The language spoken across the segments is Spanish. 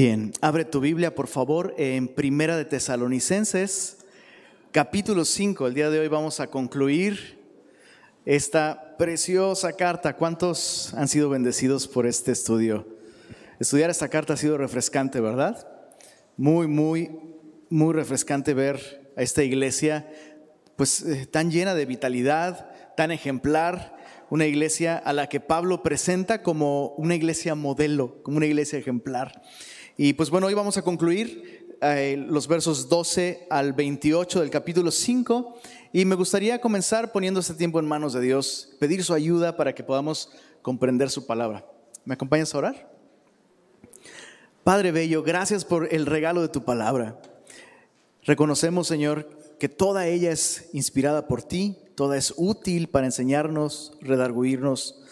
Bien, abre tu Biblia por favor en Primera de Tesalonicenses, capítulo 5. El día de hoy vamos a concluir esta preciosa carta. ¿Cuántos han sido bendecidos por este estudio? Estudiar esta carta ha sido refrescante, ¿verdad? Muy, muy, muy refrescante ver a esta iglesia pues eh, tan llena de vitalidad, tan ejemplar, una iglesia a la que Pablo presenta como una iglesia modelo, como una iglesia ejemplar. Y pues bueno, hoy vamos a concluir eh, los versos 12 al 28 del capítulo 5 y me gustaría comenzar poniendo este tiempo en manos de Dios, pedir su ayuda para que podamos comprender su palabra. ¿Me acompañas a orar? Padre Bello, gracias por el regalo de tu palabra. Reconocemos, Señor, que toda ella es inspirada por ti, toda es útil para enseñarnos, redarguirnos,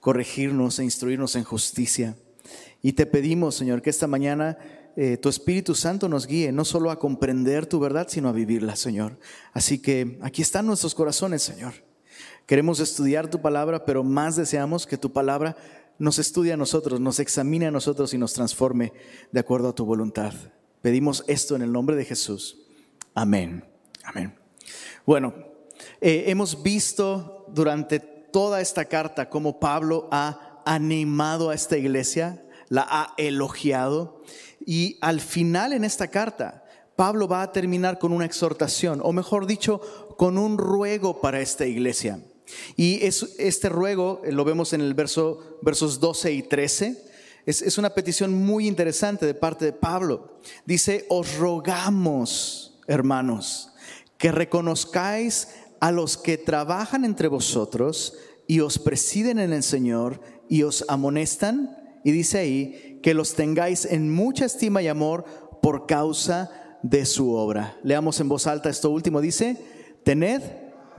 corregirnos e instruirnos en justicia. Y te pedimos, Señor, que esta mañana eh, tu Espíritu Santo nos guíe no solo a comprender tu verdad, sino a vivirla, Señor. Así que aquí están nuestros corazones, Señor. Queremos estudiar tu palabra, pero más deseamos que tu palabra nos estudie a nosotros, nos examine a nosotros y nos transforme de acuerdo a tu voluntad. Pedimos esto en el nombre de Jesús. Amén. Amén. Bueno, eh, hemos visto durante toda esta carta cómo Pablo ha animado a esta iglesia la ha elogiado. Y al final en esta carta, Pablo va a terminar con una exhortación, o mejor dicho, con un ruego para esta iglesia. Y es, este ruego eh, lo vemos en el verso, versos 12 y 13. Es, es una petición muy interesante de parte de Pablo. Dice, os rogamos, hermanos, que reconozcáis a los que trabajan entre vosotros y os presiden en el Señor y os amonestan y dice ahí que los tengáis en mucha estima y amor por causa de su obra. Leamos en voz alta esto último. Dice, tened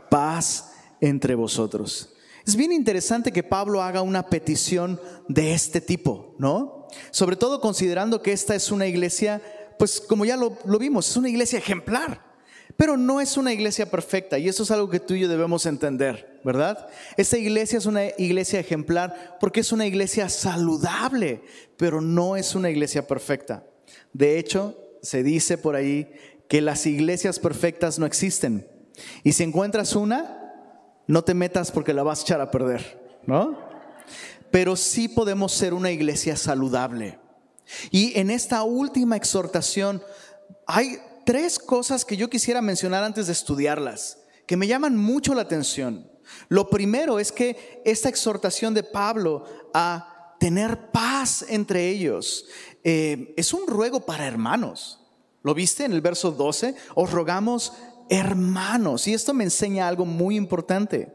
paz entre vosotros. Es bien interesante que Pablo haga una petición de este tipo, ¿no? Sobre todo considerando que esta es una iglesia, pues como ya lo, lo vimos, es una iglesia ejemplar. Pero no es una iglesia perfecta y eso es algo que tú y yo debemos entender, ¿verdad? Esta iglesia es una iglesia ejemplar porque es una iglesia saludable, pero no es una iglesia perfecta. De hecho, se dice por ahí que las iglesias perfectas no existen. Y si encuentras una, no te metas porque la vas a echar a perder, ¿no? Pero sí podemos ser una iglesia saludable. Y en esta última exhortación hay tres cosas que yo quisiera mencionar antes de estudiarlas, que me llaman mucho la atención. Lo primero es que esta exhortación de Pablo a tener paz entre ellos eh, es un ruego para hermanos. ¿Lo viste en el verso 12? Os rogamos hermanos. Y esto me enseña algo muy importante,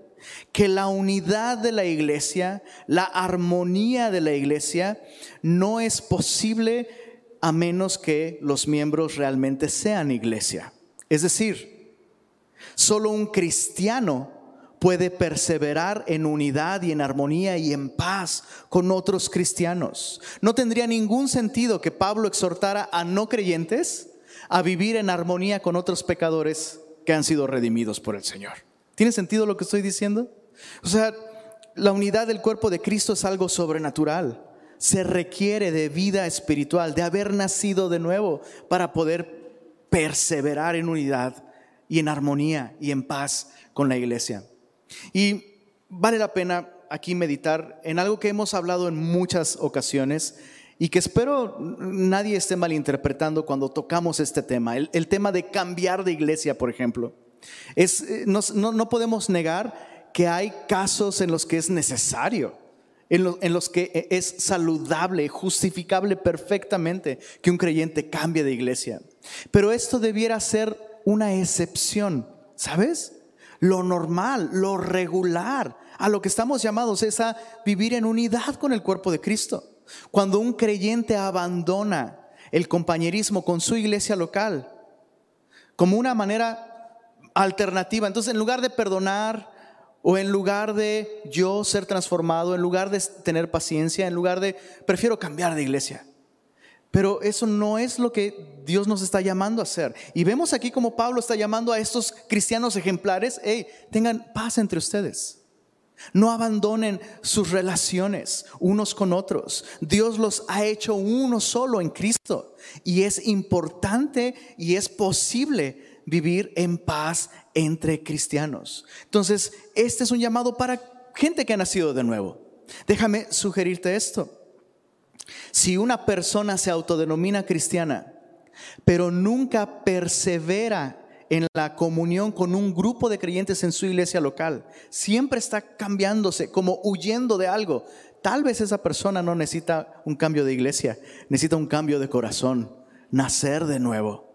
que la unidad de la iglesia, la armonía de la iglesia, no es posible a menos que los miembros realmente sean iglesia. Es decir, solo un cristiano puede perseverar en unidad y en armonía y en paz con otros cristianos. No tendría ningún sentido que Pablo exhortara a no creyentes a vivir en armonía con otros pecadores que han sido redimidos por el Señor. ¿Tiene sentido lo que estoy diciendo? O sea, la unidad del cuerpo de Cristo es algo sobrenatural se requiere de vida espiritual, de haber nacido de nuevo para poder perseverar en unidad y en armonía y en paz con la iglesia. Y vale la pena aquí meditar en algo que hemos hablado en muchas ocasiones y que espero nadie esté malinterpretando cuando tocamos este tema, el, tema de cambiar de iglesia, por ejemplo. Es, eh, no, no podemos negar que hay casos en los que es necesario en, los que e, es saludable, justificable perfectamente que un creyente cambie de iglesia. Pero esto debiera ser una excepción, ¿sabes? Lo normal, lo regular, a lo que estamos llamados es a vivir en unidad con el cuerpo de Cristo. Cuando un creyente abandona el compañerismo con su iglesia local como una manera alternativa, entonces en lugar de perdonar, o en lugar de yo ser transformado, en lugar de tener paciencia, en lugar de, prefiero cambiar de iglesia. Pero eso no es lo que Dios nos está llamando a hacer. Y vemos aquí como Pablo está llamando a estos cristianos ejemplares, hey, tengan paz entre ustedes. No abandonen sus relaciones unos con otros. Dios los ha hecho uno solo en Cristo. Y es importante y es posible vivir en paz entre cristianos. Entonces, este es un llamado para gente que ha nacido de nuevo. Déjame sugerirte esto. Si una persona se autodenomina cristiana, pero nunca persevera en la comunión con un grupo de creyentes en su iglesia local. Siempre está cambiándose, como huyendo de algo. Tal vez esa persona no necesita un cambio de iglesia, necesita un cambio de corazón, nacer de nuevo.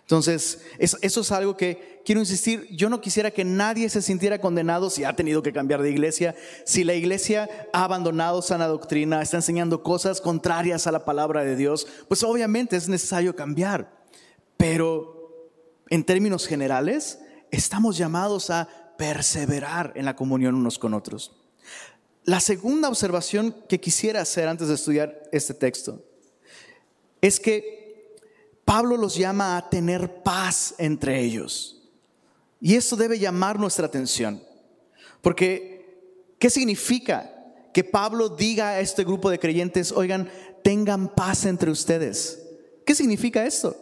Entonces, eso, es algo que quiero insistir, yo no quisiera que nadie se sintiera condenado si ha tenido que cambiar de iglesia, si la iglesia ha abandonado sana doctrina, está enseñando cosas contrarias a la palabra de Dios, pues obviamente es necesario cambiar. Pero en términos generales, estamos llamados a perseverar en la comunión unos con otros. La segunda observación que quisiera hacer antes de estudiar este texto es que Pablo los llama a tener paz entre ellos. Y esto debe llamar nuestra atención. Porque, ¿qué significa que Pablo diga a este grupo de creyentes, oigan, tengan paz entre ustedes? ¿Qué significa esto?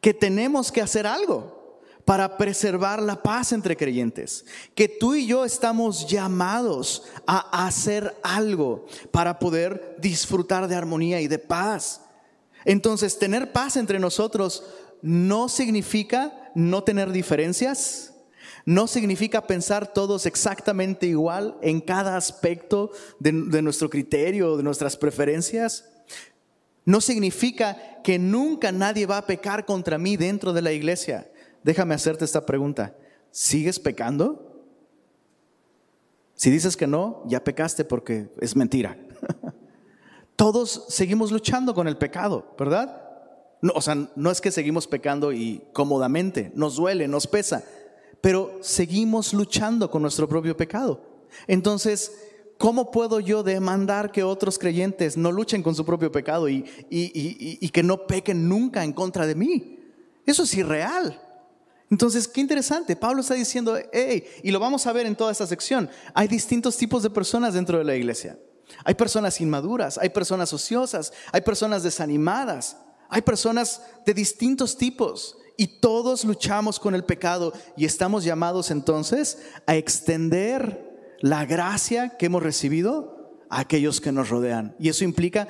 que tenemos que hacer algo para preservar la paz entre creyentes, que tú y yo estamos llamados a hacer algo para poder disfrutar de armonía y de paz. Entonces, tener paz entre nosotros no significa no tener diferencias, no significa pensar todos exactamente igual en cada aspecto de, nuestro criterio, de nuestras preferencias. No significa que nunca nadie va a pecar contra mí dentro de la iglesia. Déjame hacerte esta pregunta. ¿Sigues pecando? Si dices que no, ya pecaste porque es mentira. Todos seguimos luchando con el pecado, ¿verdad? No, o sea, no es que seguimos pecando y cómodamente, nos duele, nos pesa, pero seguimos luchando con nuestro propio pecado. Entonces, ¿Cómo puedo yo demandar que otros creyentes no luchen con su propio pecado y, que no pequen nunca en contra de mí? Eso es irreal. Entonces, qué interesante. Pablo está diciendo, hey, y lo vamos a ver en toda esta sección, hay distintos tipos de personas dentro de la iglesia. Hay personas inmaduras, hay personas ociosas, hay personas desanimadas, hay personas de distintos tipos. Y todos luchamos con el pecado y estamos llamados entonces a extender la gracia que hemos recibido a aquellos que nos rodean. Y eso implica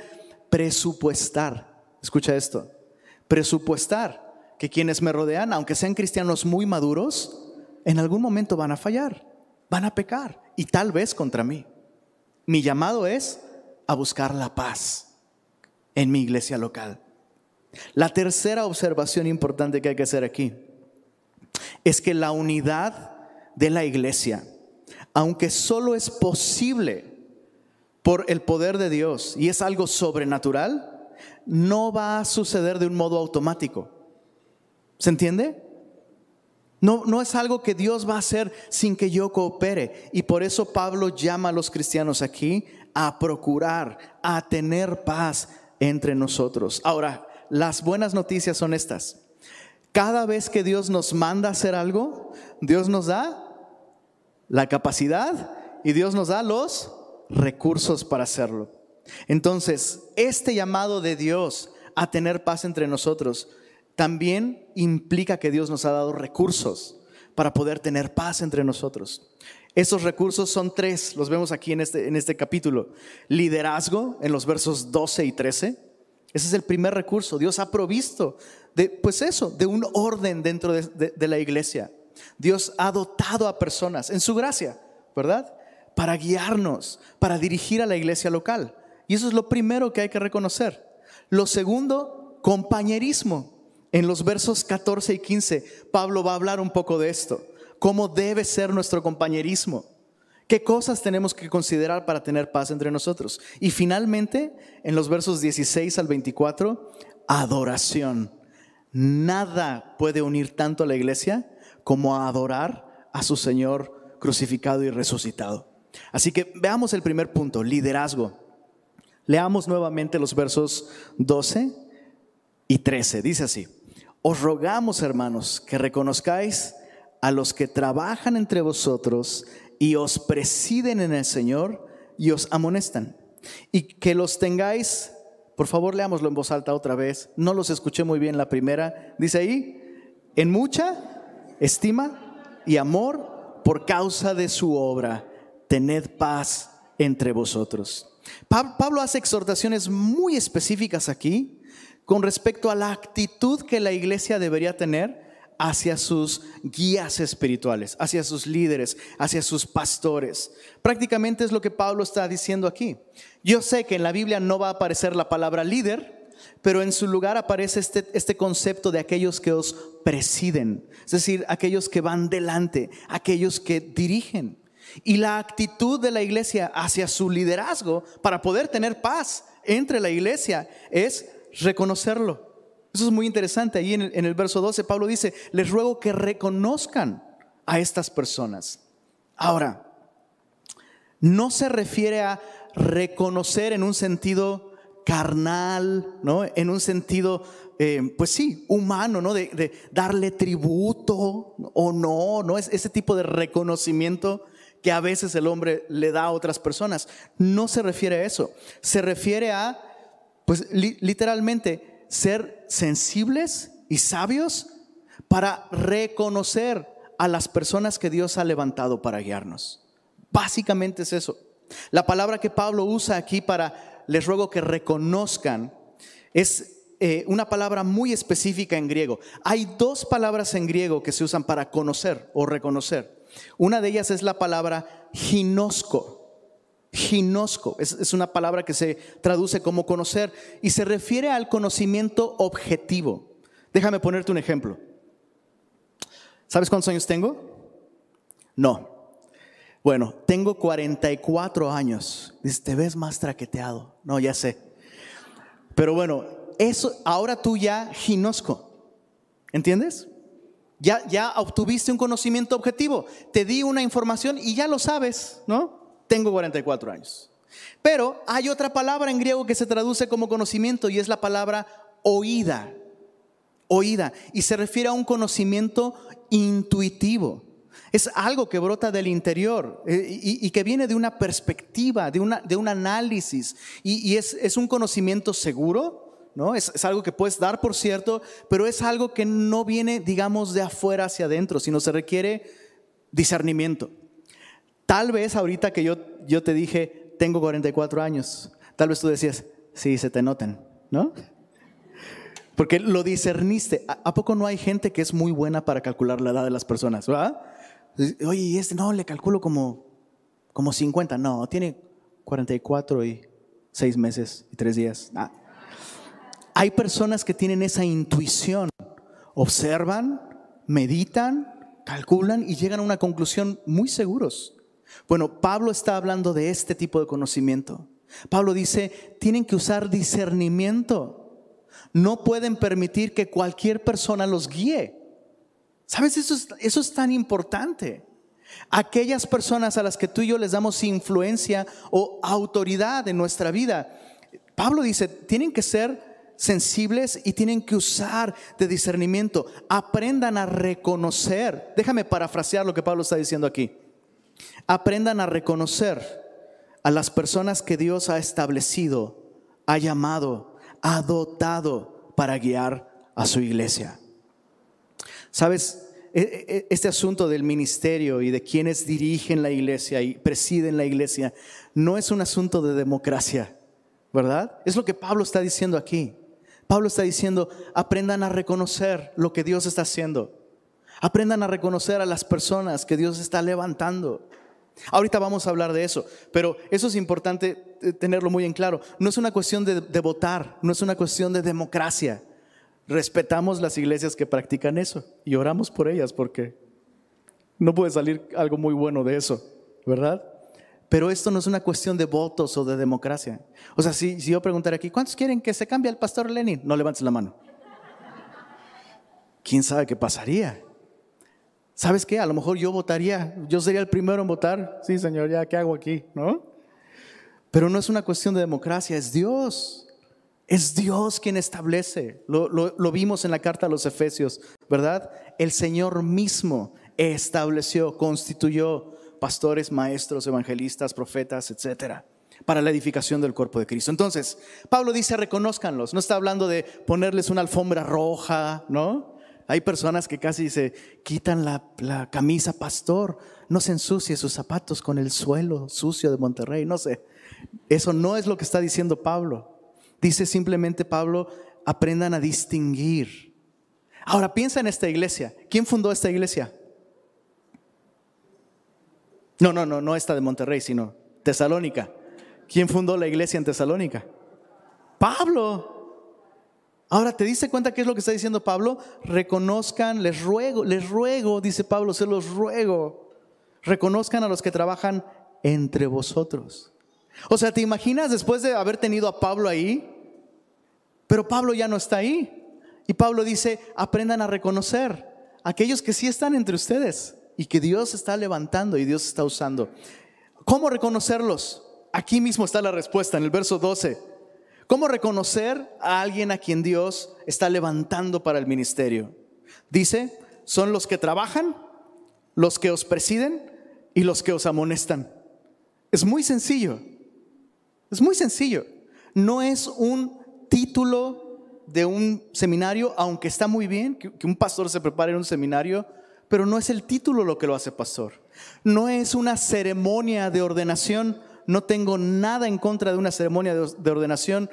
presupuestar. Escucha esto. Presupuestar que quienes me rodean, aunque sean cristianos muy maduros, en algún momento van a fallar, van a pecar y tal vez contra mí. Mi llamado es a buscar la paz en mi iglesia local. La tercera observación importante que hay que hacer aquí es que la unidad de la iglesia aunque solo es posible por el poder de Dios y es algo sobrenatural, no va a suceder de un modo automático. ¿Se entiende? No, no es algo que Dios va a hacer sin que yo coopere. Y por eso Pablo llama a los cristianos aquí a procurar, a tener paz entre nosotros. Ahora, las buenas noticias son estas. Cada vez que Dios nos manda hacer algo, Dios nos da la capacidad y Dios nos da los recursos para hacerlo. Entonces, este llamado de Dios a tener paz entre nosotros también implica que Dios nos ha dado recursos para poder tener paz entre nosotros. Esos recursos son tres, los vemos aquí en este, en este capítulo. Liderazgo en los versos 12 y 13. Ese es el primer recurso. Dios ha provisto de, pues eso, de un orden dentro de la iglesia. Dios ha dotado a personas en su gracia, ¿verdad? Para guiarnos, para dirigir a la iglesia local. Y eso es lo primero que hay que reconocer. Lo segundo, compañerismo. En los versos 14 y 15, Pablo va a hablar un poco de esto. ¿Cómo debe ser nuestro compañerismo? ¿Qué cosas tenemos que considerar para tener paz entre nosotros? Y finalmente, en los versos 16 al 24, adoración. Nada puede unir tanto a la iglesia como a adorar a su Señor crucificado y resucitado. Así que veamos el primer punto, liderazgo. Leamos nuevamente los versos 12 y 13. Dice así, os rogamos hermanos que reconozcáis a los que trabajan entre vosotros y os presiden en el Señor y os amonestan. Y que los tengáis, por favor leámoslo en voz alta otra vez, no los escuché muy bien la primera, dice ahí, en mucha estima y amor por causa de su obra, tened paz entre vosotros. Pablo hace exhortaciones muy específicas aquí con respecto a la actitud que la iglesia debería tener hacia sus guías espirituales, hacia sus líderes, hacia sus pastores. Prácticamente es lo que Pablo está diciendo aquí. Yo sé que en la Biblia no va a aparecer la palabra líder, pero en su lugar aparece este, este concepto de aquellos que os presiden, es decir, aquellos que van delante, aquellos que dirigen. Y la actitud de la iglesia hacia su liderazgo para poder tener paz entre la iglesia es reconocerlo eso es muy interesante. Ahí en el, verso 12 Pablo dice, les ruego que reconozcan a estas personas. Ahora, no se refiere a reconocer en un sentido carnal, ¿no? En un sentido, eh, pues sí, humano, ¿no? De, darle tributo o no, ¿no? Es ese tipo de reconocimiento que a veces el hombre le da a otras personas. No se refiere a eso. Se refiere a, pues literalmente, ser sensibles y sabios para reconocer a las personas que Dios ha levantado para guiarnos. Básicamente es eso. La palabra que Pablo usa aquí para, les ruego que reconozcan, es eh, una palabra muy específica en griego. Hay dos palabras en griego que se usan para conocer o reconocer. Una de ellas es la palabra ginosco Ginosco es, una palabra que se traduce como conocer y se refiere al conocimiento objetivo. Déjame ponerte un ejemplo. ¿Sabes cuántos años tengo? No. Bueno, tengo 44 años. Dices, te ves más traqueteado. No, ya sé. Pero bueno, eso, ahora tú ya ginosco. ¿Entiendes? Ya, ya obtuviste un conocimiento objetivo. Te di una información y ya lo sabes, ¿no? Tengo 44 años. Pero hay otra palabra en griego que se traduce como conocimiento y es la palabra oída. Oída. Y se refiere a un conocimiento intuitivo. Es algo que brota del interior eh, y, que viene de una perspectiva, de, una, de un análisis. Y, es, un conocimiento seguro, ¿no? Es, es, algo que puedes dar, por cierto, pero es algo que no viene, digamos, de afuera hacia adentro, sino se requiere discernimiento. Tal vez ahorita que yo, yo te dije, tengo 44 años, tal vez tú decías, sí, se te notan, ¿no? Porque lo discerniste. ¿A, poco no hay gente que es muy buena para calcular la edad de las personas? Oye, este no, le calculo como, como 50. No, tiene 44 y 6 meses y 3 días. Ah. Hay personas que tienen esa intuición. Observan, meditan, calculan y llegan a una conclusión muy seguros. Bueno, Pablo está hablando de este tipo de conocimiento. Pablo dice, tienen que usar discernimiento. No pueden permitir que cualquier persona los guíe. ¿Sabes? Eso es, eso es tan importante. Aquellas personas a las que tú y yo les damos influencia o autoridad en nuestra vida, Pablo dice, tienen que ser sensibles y tienen que usar de discernimiento. Aprendan a reconocer. Déjame parafrasear lo que Pablo está diciendo aquí. Aprendan a reconocer a las personas que Dios ha establecido, ha llamado, ha dotado para guiar a su iglesia. Sabes, e, e, este asunto del ministerio y de quienes dirigen la iglesia y presiden la iglesia no es un asunto de democracia, ¿verdad? Es lo que Pablo está diciendo aquí. Pablo está diciendo, aprendan a reconocer lo que Dios está haciendo. Aprendan a reconocer a las personas que Dios está levantando. Ahorita vamos a hablar de eso, pero eso es importante eh, tenerlo muy en claro. No es una cuestión de, votar, no es una cuestión de democracia. Respetamos las iglesias que practican eso y oramos por ellas porque no puede salir algo muy bueno de eso, ¿verdad? Pero esto no es una cuestión de votos o de democracia. O sea, si, yo preguntara aquí, ¿cuántos quieren que se cambie al pastor Lenin? No levantes la mano. ¿Quién sabe qué pasaría? ¿Sabes qué? A lo mejor yo votaría, yo sería el primero en votar. Sí, Señor, ya, ¿qué hago aquí? ¿No? Pero no es una cuestión de democracia, es Dios. Es Dios quien establece. Lo, vimos en la carta a los Efesios, ¿verdad? El Señor mismo estableció, constituyó, pastores, maestros, evangelistas, profetas, etcétera, para la edificación del cuerpo de Cristo. Entonces, Pablo dice, reconózcanlos. No está hablando de ponerles una alfombra roja, ¿no? Hay personas que casi se quitan la, camisa, pastor, no se ensucie sus zapatos con el suelo sucio de Monterrey, no sé. Eso no es lo que está diciendo Pablo. Dice simplemente Pablo, aprendan a distinguir. Ahora piensa en esta iglesia. ¿Quién fundó esta iglesia? No, no, no, no esta de Monterrey, sino Tesalónica. ¿Quién fundó la iglesia en Tesalónica? Pablo. Ahora, ¿te diste cuenta qué es lo que está diciendo Pablo? Reconozcan, les ruego, les ruego, dice Pablo, se los ruego. Reconozcan a los que trabajan entre vosotros. O sea, ¿te imaginas después de haber tenido a Pablo ahí? Pero Pablo ya no está ahí. Y Pablo dice, aprendan a reconocer aquellos que sí están entre ustedes y que Dios está levantando y Dios está usando. ¿Cómo reconocerlos? Aquí mismo está la respuesta en el verso 12. ¿Cómo reconocer a alguien a quien Dios está levantando para el ministerio? Dice, son los que trabajan, los que os presiden y los que os amonestan. Es muy sencillo. Es muy sencillo. No es un título de un seminario, aunque está muy bien que, un pastor se prepare en un seminario, pero no es el título lo que lo hace pastor. No es una ceremonia de ordenación. No tengo nada en contra de una ceremonia de, de ordenación,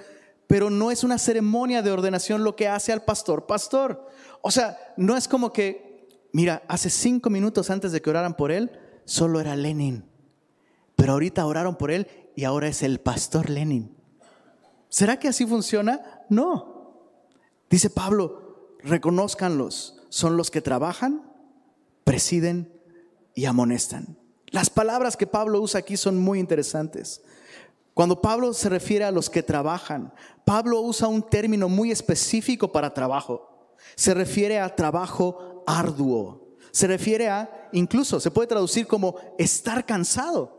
pero no es una ceremonia de ordenación lo que hace al pastor pastor. O sea, no es como que, mira, hace cinco minutos antes de que oraran por él, solo era Lenin. Pero ahorita oraron por él y ahora es el pastor Lenin. ¿Será que así funciona? No. Dice Pablo, reconózcanlos. Son los que trabajan, presiden y amonestan. Las palabras que Pablo usa aquí son muy interesantes. Cuando Pablo se refiere a los que trabajan, Pablo usa un término muy específico para trabajo. Se refiere a trabajo arduo. Se refiere a, incluso se puede traducir como estar cansado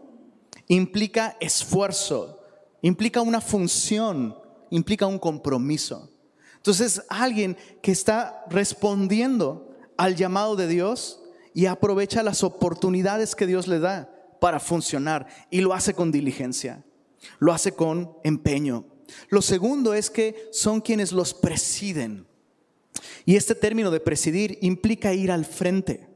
implica esfuerzo, implica una función, implica un compromiso. Entonces, alguien que está respondiendo al llamado de Dios y aprovecha las oportunidades que Dios le da para funcionar y lo hace con diligencia, lo hace con empeño. Lo segundo es que son quienes los presiden. Y este término de presidir implica ir al frente.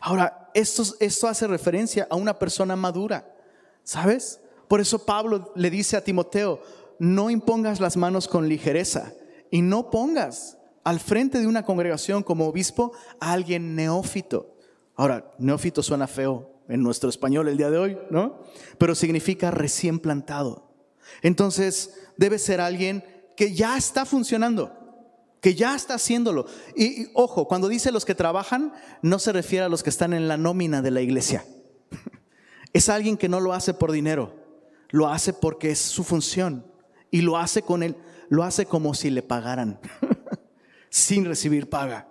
Ahora, esto, esto hace referencia a una persona madura ¿Sabes? Por eso Pablo le dice a Timoteo, no impongas las manos con ligereza y no pongas al frente de una congregación como obispo a alguien neófito. Ahora, neófito suena feo en nuestro español el día de hoy, ¿no? Pero significa recién plantado. Entonces, debe ser alguien que ya está funcionando, que ya está haciéndolo. Y, y, ojo, cuando dice los que trabajan, no se refiere a los que están en la nómina de la iglesia. Es alguien que no lo hace por dinero, lo hace porque es su función y lo hace con él, lo hace como si le pagaran, sin recibir paga.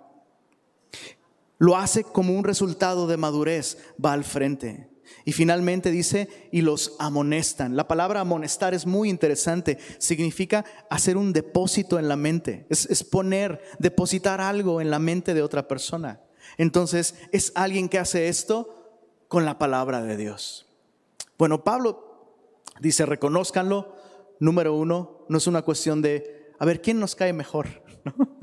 Lo hace como un resultado de madurez, va al frente. Y finalmente dice, y los amonestan. La palabra amonestar es muy interesante. Significa hacer un depósito en la mente. Es, es, poner, depositar algo en la mente de otra persona. Entonces, es alguien que hace esto con la palabra de Dios. Bueno, Pablo dice, reconózcanlo. Número uno, no es una cuestión de, a ver, ¿quién nos cae mejor?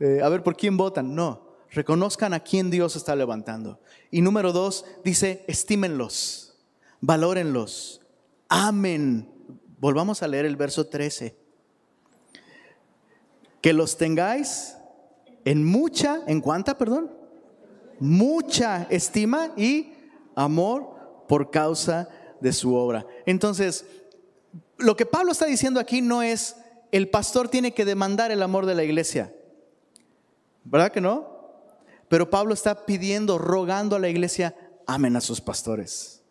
Eh, a ver, ¿por quién votan? No, reconozcan a quién Dios está levantando. Y número dos, dice, estímenlos, valórenlos, amen. Volvamos a leer el verso 13. Que los tengáis en mucha, ¿en cuánta, perdón? mucha estima y amor por causa de su obra. Entonces, lo que Pablo está diciendo aquí no es el pastor tiene que demandar el amor de la iglesia. ¿Verdad que no? Pero Pablo está pidiendo, rogando a la iglesia, amen a sus pastores.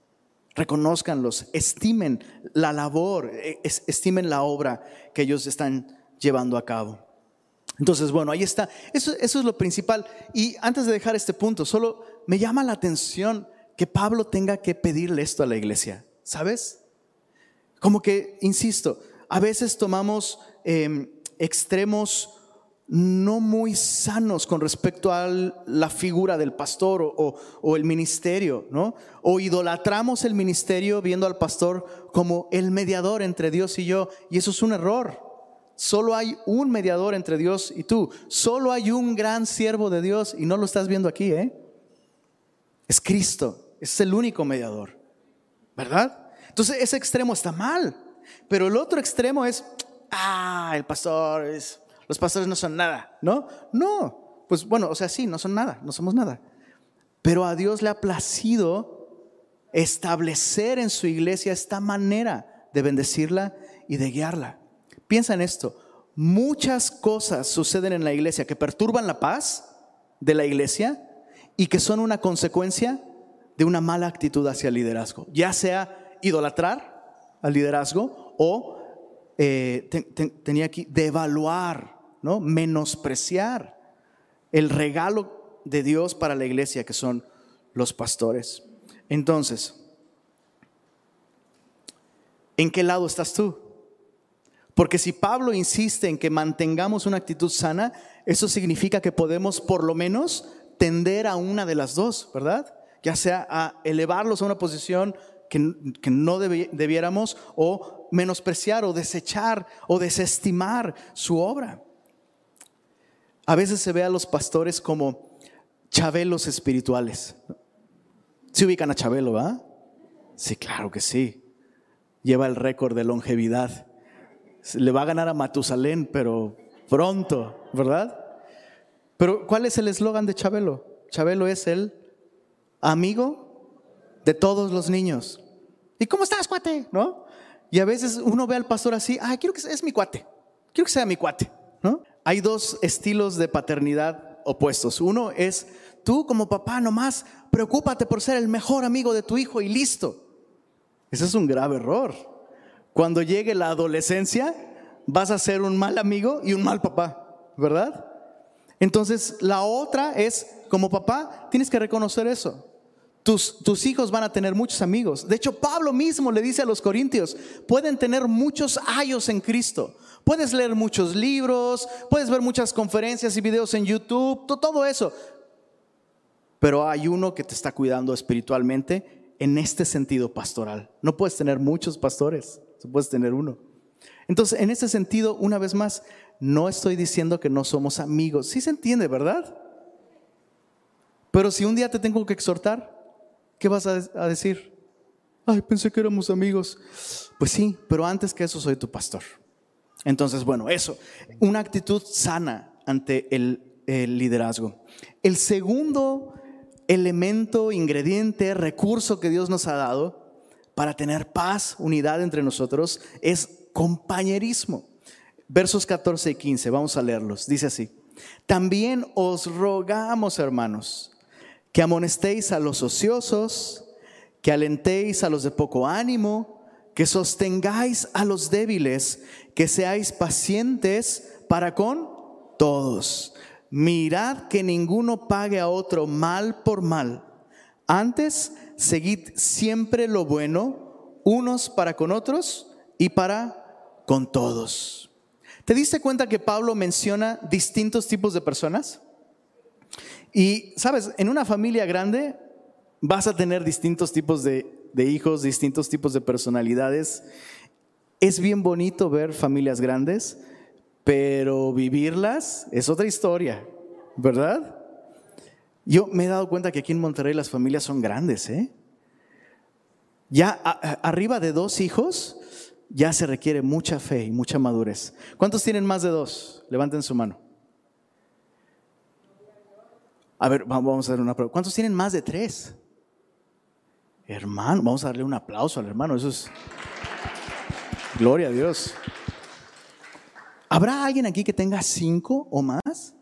Reconozcanlos, estimen la labor, e, estimen la obra que ellos están llevando a cabo. Entonces, bueno, ahí está. Eso, es lo principal. Y antes de dejar este punto, solo me llama la atención que Pablo tenga que pedirle esto a la iglesia. ¿Sabes? Como que, insisto, a veces tomamos em, extremos no muy sanos con respecto a la figura del pastor o, el ministerio, ¿no? O idolatramos el ministerio viendo al pastor como el mediador entre Dios y yo, y eso es un error. Solo hay un mediador entre Dios y tú. Solo hay un gran siervo de Dios y no lo estás viendo aquí, ¿eh? Es Cristo, es el único mediador, ¿verdad? Entonces ese extremo está mal, pero el otro extremo es, ah, el pastor es los pastores no son nada, ¿no? No, pues bueno, o sea, sí, no son nada, no somos nada. Pero a Dios le ha placido establecer en su iglesia esta manera de bendecirla y de guiarla. Piensa en esto, muchas cosas suceden en la iglesia que perturban la paz de la iglesia y que son una consecuencia de una mala actitud hacia el liderazgo, ya sea idolatrar al liderazgo o eh, tenía aquí devaluar ¿no? Menospreciar el regalo de Dios para la iglesia que son los pastores. Entonces, ¿en qué lado estás tú? Porque si Pablo insiste en que mantengamos una actitud sana, eso significa que podemos por lo menos tender a una de las dos, ¿verdad? Ya sea a elevarlos a una posición que, no debiéramos o menospreciar o desechar o desestimar su obra. A veces se ve a los pastores como chabelos espirituales. ¿Se ubican a Chabelo, va? Sí, claro que sí. Lleva el récord de longevidad. Le va a ganar a Matusalén, pero pronto, ¿verdad? Pero ¿cuál es el eslogan de Chabelo? Chabelo es el amigo de todos los niños. ¿Y cómo estás, cuate? ¿No? Y a veces uno ve al pastor así, ah, quiero que sea, es mi cuate. Quiero que sea mi cuate, ¿no? Hay dos estilos de paternidad opuestos. Uno es tú como papá nomás, preocúpate por ser el mejor amigo de tu hijo y listo. Ese es un grave error. Cuando llegue la adolescencia, vas a ser un mal amigo y un mal papá, ¿verdad? Entonces, la otra es, como papá, tienes que reconocer eso. Tus, tus, hijos van a tener muchos amigos. De hecho, Pablo mismo le dice a los corintios, pueden tener muchos ayos en Cristo, Puedes leer muchos libros, puedes ver muchas conferencias y videos en YouTube, todo eso. Pero hay uno que te está cuidando espiritualmente en este sentido pastoral. No puedes tener muchos pastores, puedes tener uno. Entonces, en este sentido, una vez más, no estoy diciendo que no somos amigos. Sí se entiende, ¿verdad? Pero si un día te tengo que exhortar, ¿qué vas a, decir? Ay, pensé que éramos amigos. Pues sí, pero antes que eso soy tu pastor. Entonces, bueno, eso, una actitud sana ante el, liderazgo. El segundo elemento, ingrediente, recurso que Dios nos ha dado para tener paz, unidad entre nosotros, es compañerismo. Versos 14 y 15, vamos a leerlos. Dice así, también os rogamos, hermanos, que amonestéis a los ociosos, que alentéis a los de poco ánimo, que sostengáis a los débiles, que seáis pacientes para con todos. Mirad que ninguno pague a otro mal por mal. Antes, seguid siempre lo bueno, unos para con otros y para con todos. ¿Te diste cuenta que Pablo menciona distintos tipos de personas? Y, sabes, en una familia grande vas a tener distintos tipos de, de hijos, distintos tipos de personalidades. Es bien bonito ver familias grandes, pero vivirlas es otra historia, ¿verdad? Yo me he dado cuenta que aquí en Monterrey las familias son grandes, ¿eh? Ya arriba de dos hijos, ya se requiere mucha fe y mucha madurez. ¿Cuántos tienen más de dos? Levanten su mano. A ver, vamos a hacer una prueba. ¿Cuántos tienen más de tres? Hermano, vamos a darle un aplauso al hermano. Eso es Gloria a Dios. ¿Habrá alguien aquí que tenga cinco o más?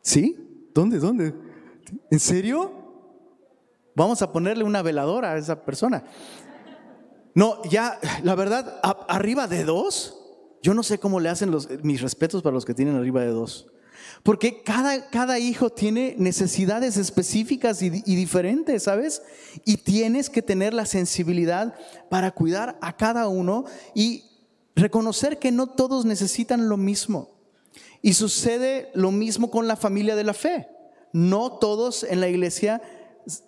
¿Sí? ¿Dónde? ¿Dónde? ¿En serio? Vamos a ponerle una veladora a esa persona. No, ya, la verdad, arriba de dos, yo no sé cómo le hacen los, mis respetos para los que tienen arriba de dos. Porque cada, cada hijo tiene necesidades específicas y, y, diferentes, ¿sabes? Y tienes que tener la sensibilidad para cuidar a cada uno y reconocer que no todos necesitan lo mismo. Y sucede lo mismo con la familia de la fe. No todos en la iglesia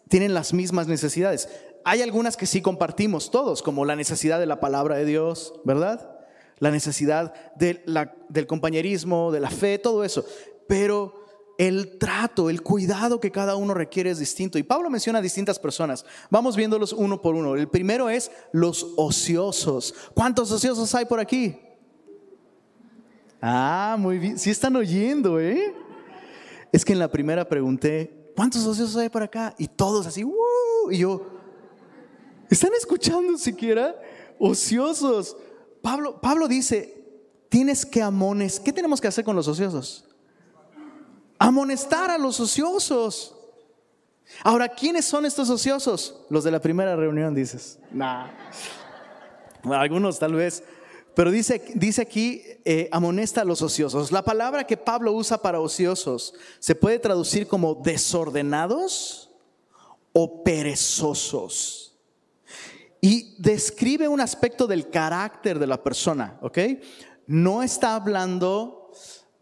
tienen las mismas necesidades. Hay algunas que sí compartimos todos, como la necesidad de la palabra de Dios, ¿verdad? La necesidad del compañerismo, de la fe, todo eso. Pero el trato, el cuidado que cada uno requiere es distinto. Y Pablo menciona a distintas personas. Vamos viéndolos uno por uno. El primero es los ociosos. ¿Cuántos ociosos hay por aquí? Ah, muy bien. Sí están oyendo, ¿eh? Es que en la primera pregunté, ¿cuántos ociosos hay por acá? Y todos así. Y yo, ¿están escuchando siquiera? Ociosos. Pablo, Pablo dice, tienes que amones. ¿Qué tenemos que hacer con los ociosos? amonestar a los ociosos. Ahora, ¿quiénes son estos ociosos? Los de la primera reunión, dices. Nah. algunos tal vez. Pero dice, dice aquí, eh, amonesta a los ociosos. La palabra que Pablo usa para ociosos se puede traducir como desordenados o perezosos. Y describe un aspecto del carácter de la persona, ¿ok? No está hablando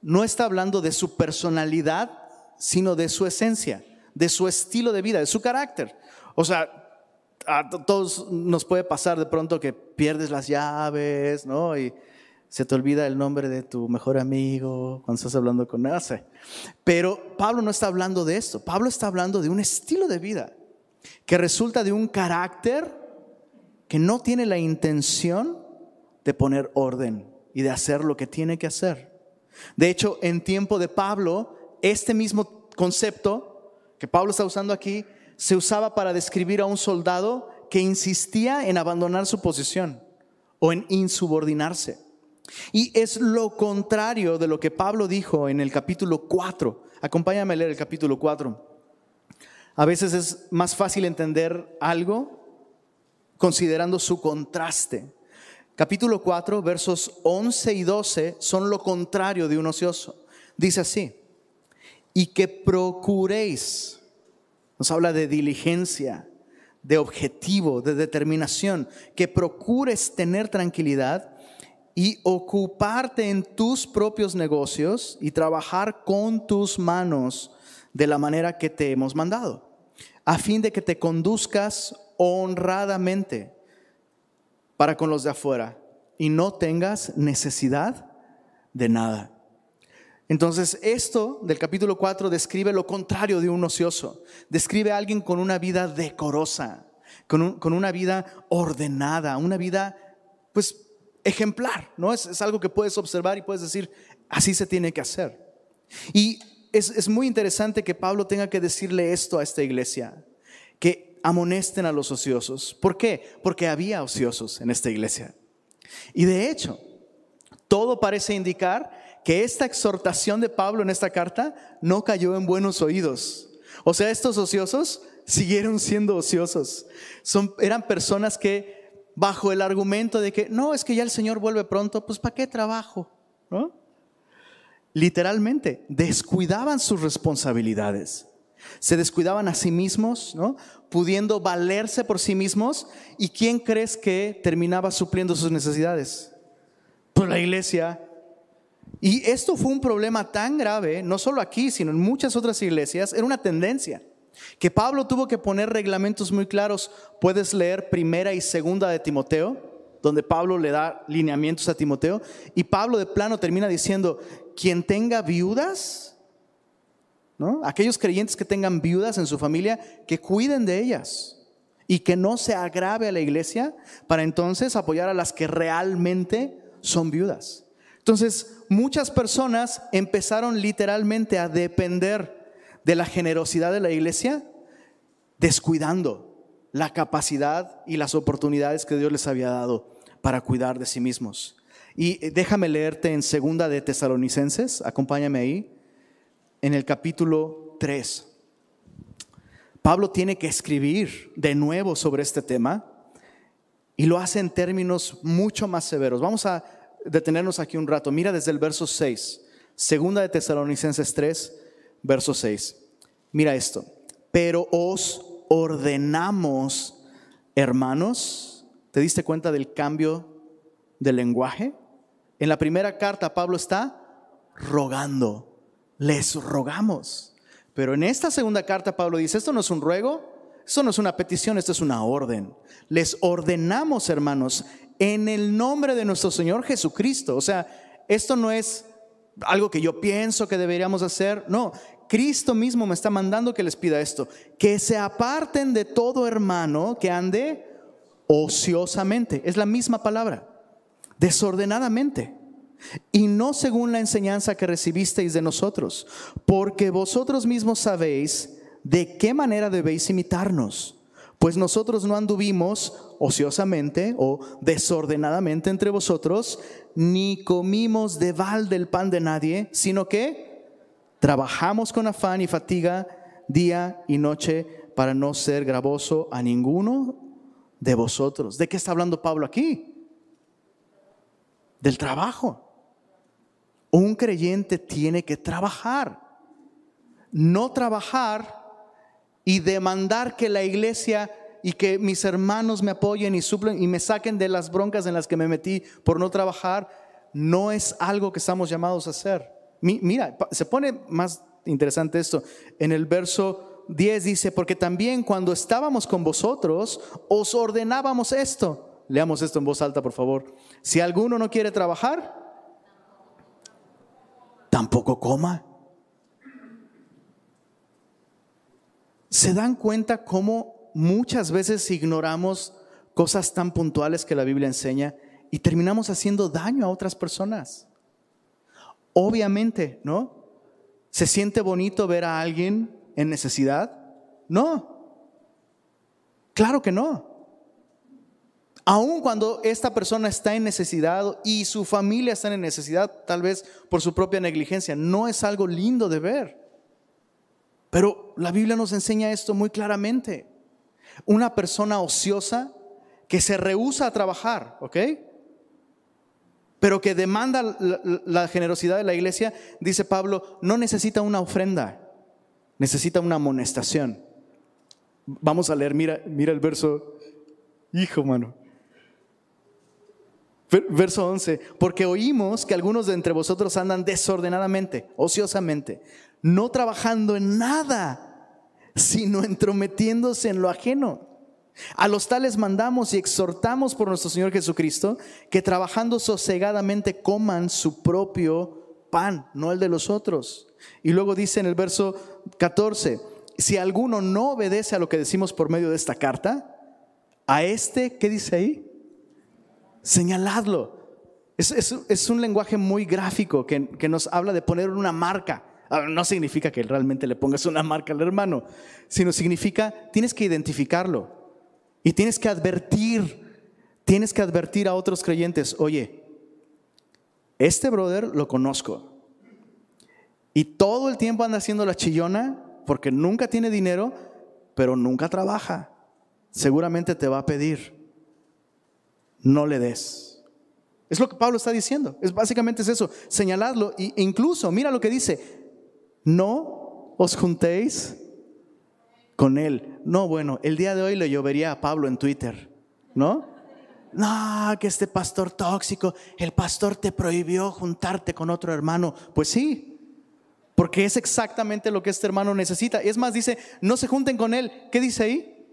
no está hablando de su personalidad, sino de su esencia, de su estilo de vida, de su carácter. O sea, a todos nos puede pasar de pronto que pierdes las llaves, ¿no? Y se te olvida el nombre de tu mejor amigo cuando estás hablando con él. Pero Pablo no está hablando de esto. Pablo está hablando de un estilo de vida que resulta de un carácter que no tiene la intención de poner orden y de hacer lo que tiene que hacer. De hecho, en tiempo de Pablo, este mismo concepto que Pablo está usando aquí se usaba para describir a un soldado que insistía en abandonar su posición o en insubordinarse. Y es lo contrario de lo que Pablo dijo en el capítulo 4. Acompáñame a leer el capítulo 4. A veces es más fácil entender algo considerando su contraste capítulo 4, versos 11 y 12 son lo contrario de un ocioso. Dice así, y que procuréis, nos habla de diligencia, de objetivo, de determinación, que procures tener tranquilidad y ocuparte en tus propios negocios y trabajar con tus manos de la manera que te hemos mandado, a fin de que te conduzcas honradamente para con los de afuera y no tengas necesidad de nada. Entonces, esto del capítulo 4 describe lo contrario de un ocioso. Describe a alguien con una vida decorosa, con, una vida ordenada, una vida, pues, ejemplar, ¿no? Es, es, algo que puedes observar y puedes decir, así se tiene que hacer. Y es, es muy interesante que Pablo tenga que decirle esto a esta iglesia, que amonesten a los ociosos. ¿Por qué? Porque había ociosos en esta iglesia. Y de hecho, todo parece indicar que esta exhortación de Pablo en esta carta no cayó en buenos oídos. O sea, estos ociosos siguieron siendo ociosos. Eran personas que bajo el argumento de que no, es que ya el Señor vuelve pronto, pues ¿para qué trabajo? Literalmente, descuidaban sus responsabilidades. Se descuidaban a sí mismos, ¿no? pudiendo valerse por sí mismos. ¿Y quién crees que terminaba supliendo sus necesidades? Pues la iglesia. Y esto fue un problema tan grave, no solo aquí, sino en muchas otras iglesias, era una tendencia. Que Pablo tuvo que poner reglamentos muy claros. Puedes leer primera y segunda de Timoteo, donde Pablo le da lineamientos a Timoteo. Y Pablo de plano termina diciendo, quien tenga viudas, Aquellos creyentes que tengan viudas en su familia, que cuiden de ellas y que no se agrave a la iglesia para entonces apoyar a las que realmente son viudas. Entonces, muchas personas empezaron literalmente a depender de la generosidad de la iglesia, descuidando la capacidad y las oportunidades que Dios les había dado para cuidar de sí mismos. Y déjame leerte en segunda de Tesalonicenses, acompáñame ahí, en el capítulo 3. Pablo tiene que escribir de nuevo sobre este tema y lo hace en términos mucho más severos. Vamos a detenernos aquí un rato. Mira desde el verso 6, segunda de Tesalonicenses 3, verso 6. Mira esto. Pero os ordenamos, hermanos, ¿te diste cuenta del cambio del lenguaje? En la primera carta Pablo está rogando, les rogamos. Pero en esta segunda carta Pablo dice, esto no es un ruego, esto no es una petición, esto es una orden. Les ordenamos, hermanos, en el nombre de nuestro Señor Jesucristo. O sea, esto no es algo que yo pienso que deberíamos hacer. No, Cristo mismo me está mandando que les pida esto. Que se aparten de todo hermano que ande ociosamente. Es la misma palabra. Desordenadamente y no según la enseñanza que recibisteis de nosotros, porque vosotros mismos sabéis de qué manera debéis imitarnos, pues nosotros no anduvimos ociosamente o desordenadamente entre vosotros, ni comimos de balde el pan de nadie, sino que trabajamos con afán y fatiga día y noche para no ser gravoso a ninguno de vosotros. ¿De qué está hablando Pablo aquí? Del trabajo. Un creyente tiene que trabajar, no trabajar y demandar que la iglesia y que mis hermanos me apoyen y suplen y me saquen de las broncas en las que me metí por no trabajar, no es algo que estamos llamados a hacer. Mira, se pone más interesante esto. En el verso 10 dice, porque también cuando estábamos con vosotros, os ordenábamos esto. Leamos esto en voz alta, por favor. Si alguno no quiere trabajar, tampoco coma. ¿Se dan cuenta cómo muchas veces ignoramos cosas tan puntuales que la Biblia enseña y terminamos haciendo daño a otras personas? Obviamente, ¿no? ¿Se siente bonito ver a alguien en necesidad? No. Claro que no. Aun cuando esta persona está en necesidad y su familia está en necesidad, tal vez por su propia negligencia, no es algo lindo de ver. Pero la Biblia nos enseña esto muy claramente. Una persona ociosa que se rehúsa a trabajar, ¿ok? Pero que demanda la, generosidad de la iglesia, dice Pablo, no necesita una ofrenda, necesita una amonestación. Vamos a leer, mira, mira el verso, hijo, mano. Verso 11, porque oímos que algunos de entre vosotros andan desordenadamente, ociosamente, no trabajando en nada, sino entrometiéndose en lo ajeno. A los tales mandamos y exhortamos por nuestro Señor Jesucristo que trabajando sosegadamente coman su propio pan, no el de los otros. Y luego dice en el verso 14, si alguno no obedece a lo que decimos por medio de esta carta, a este, ¿qué dice ahí? Señaladlo. Es, un lenguaje muy gráfico que, nos habla de poner una marca. no significa que realmente le pongas una marca al hermano, sino significa tienes que identificarlo y tienes que advertir, tienes que advertir a otros creyentes, oye, este brother lo conozco y todo el tiempo anda haciendo la chillona porque nunca tiene dinero, pero nunca trabaja. Seguramente te va a pedir no le des. Es lo que Pablo está diciendo. Es básicamente es eso, señaladlo e incluso mira lo que dice, no os juntéis con él. No, bueno, el día de hoy le llovería a Pablo en Twitter, ¿no? No, que este pastor tóxico, el pastor te prohibió juntarte con otro hermano. Pues sí, porque es exactamente lo que este hermano necesita. Es más, dice, no se junten con él. ¿Qué dice ahí?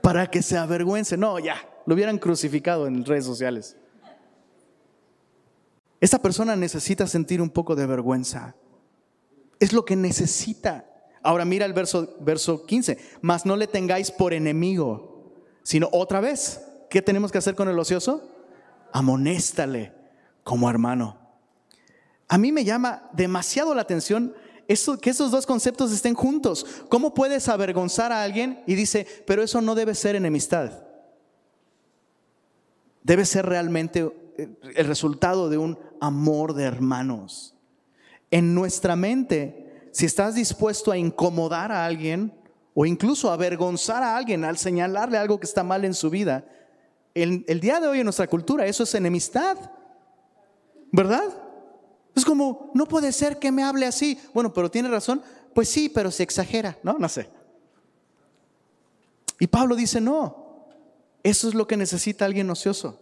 Para que se avergüence. No, ya, lo hubieran crucificado en redes sociales. Esta persona necesita sentir un poco de vergüenza. Es lo que necesita. Ahora mira el verso, verso 15. Mas no le tengáis por enemigo, sino otra vez. ¿Qué tenemos que hacer con el ocioso? Amonéstale como hermano. A mí me llama demasiado la atención eso, que esos dos conceptos estén juntos. ¿Cómo puedes avergonzar a alguien y dice, pero eso no debe ser enemistad? Debe ser realmente eh, el resultado de un amor de hermanos. En nuestra mente, si estás dispuesto a incomodar a alguien o incluso avergonzar a alguien al señalarle algo que está mal en su vida, el día de hoy en nuestra cultura eso es enemistad, ¿verdad? Es como, no puede ser que me hable así. Bueno, pero tiene razón. Pues sí, pero se exagera, ¿no? No sé. Y Pablo dice, no, eso es lo que necesita alguien ocioso.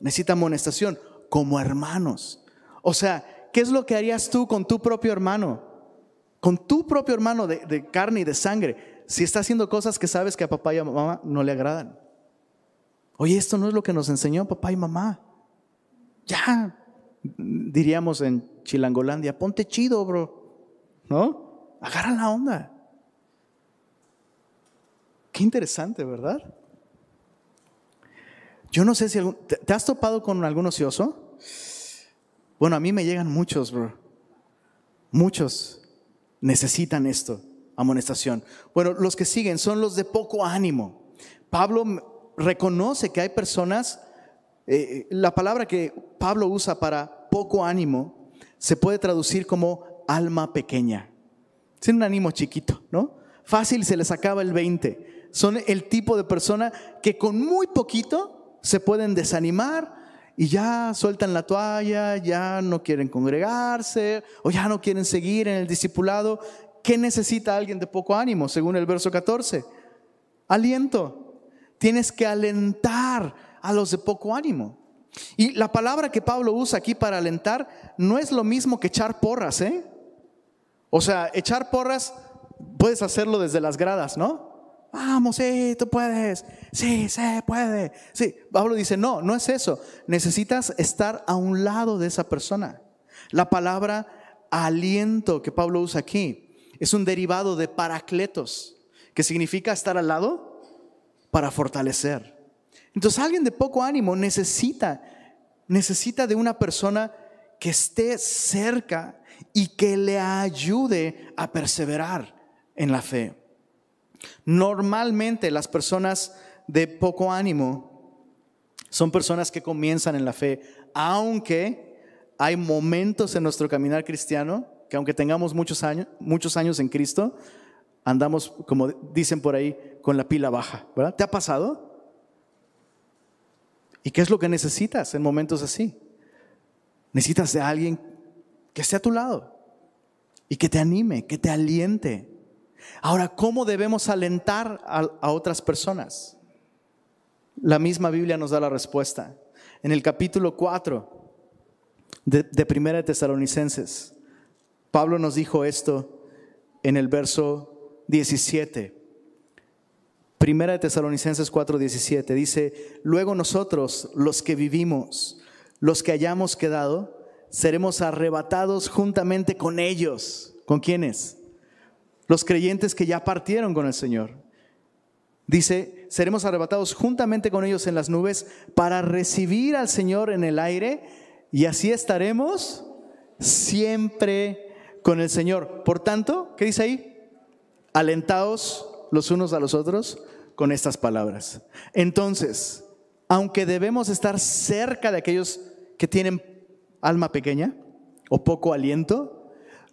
Necesita amonestación como hermanos. O sea, ¿qué es lo que harías tú con tu propio hermano? Con tu propio hermano de, de carne y de sangre, si está haciendo cosas que sabes que a papá y a mamá no le agradan. Oye, esto no es lo que nos enseñó papá y mamá. Ya, diríamos en Chilangolandia, ponte chido, bro. ¿No? Agarra la onda. Qué interesante, ¿verdad? Yo no sé si ¿te, has topado con algún ocioso? Bueno, a mí me llegan muchos, bro. Muchos necesitan esto, amonestación. Bueno, los que siguen son los de poco ánimo. Pablo reconoce que hay personas, eh, la palabra que Pablo usa para poco ánimo se puede traducir como alma pequeña. Es un ánimo chiquito, ¿no? Fácil se les acaba el 20. Son el tipo de persona que con muy poquito se pueden desanimar y ya sueltan la toalla, ya no quieren congregarse o ya no quieren seguir en el discipulado. ¿Qué necesita alguien de poco ánimo, según el verso 14? Aliento. Tienes que alentar a los de poco ánimo. Y la palabra que Pablo usa aquí para alentar no es lo mismo que echar porras, ¿eh? O sea, echar porras puedes hacerlo desde las gradas, ¿no? Vamos, sí, tú puedes. Sí, se puede. Sí, Pablo dice, no, no es eso. Necesitas estar a un lado de esa persona. La palabra aliento que Pablo usa aquí es un derivado de paracletos, que significa estar al lado para fortalecer. Entonces alguien de poco ánimo necesita, necesita de una persona que esté cerca y que le ayude a perseverar en la fe. Normalmente las personas de poco ánimo son personas que comienzan en la fe, aunque hay momentos en nuestro caminar cristiano que aunque tengamos muchos años, muchos años en Cristo, andamos, como dicen por ahí, con la pila baja. ¿Te ha pasado? ¿Y qué es lo que necesitas en momentos así? Necesitas de alguien que esté a tu lado y que te anime, que te aliente. Ahora, ¿cómo debemos alentar a, otras personas? La misma Biblia nos da la respuesta. En el capítulo 4 de, de Primera de Tesalonicenses, Pablo nos dijo esto en el verso 17. Primera de Tesalonicenses 4, 17 dice, luego nosotros, los que vivimos, los que hayamos quedado, seremos arrebatados juntamente con ellos. ¿Con quiénes? Los creyentes que ya partieron con el Señor. Dice, seremos arrebatados juntamente con ellos en las nubes para recibir al Señor en el aire y así estaremos siempre con el Señor. Por tanto, ¿qué dice ahí? Alentaos los unos a los otros con estas palabras. Entonces, aunque debemos estar cerca de aquellos que tienen alma pequeña o poco aliento,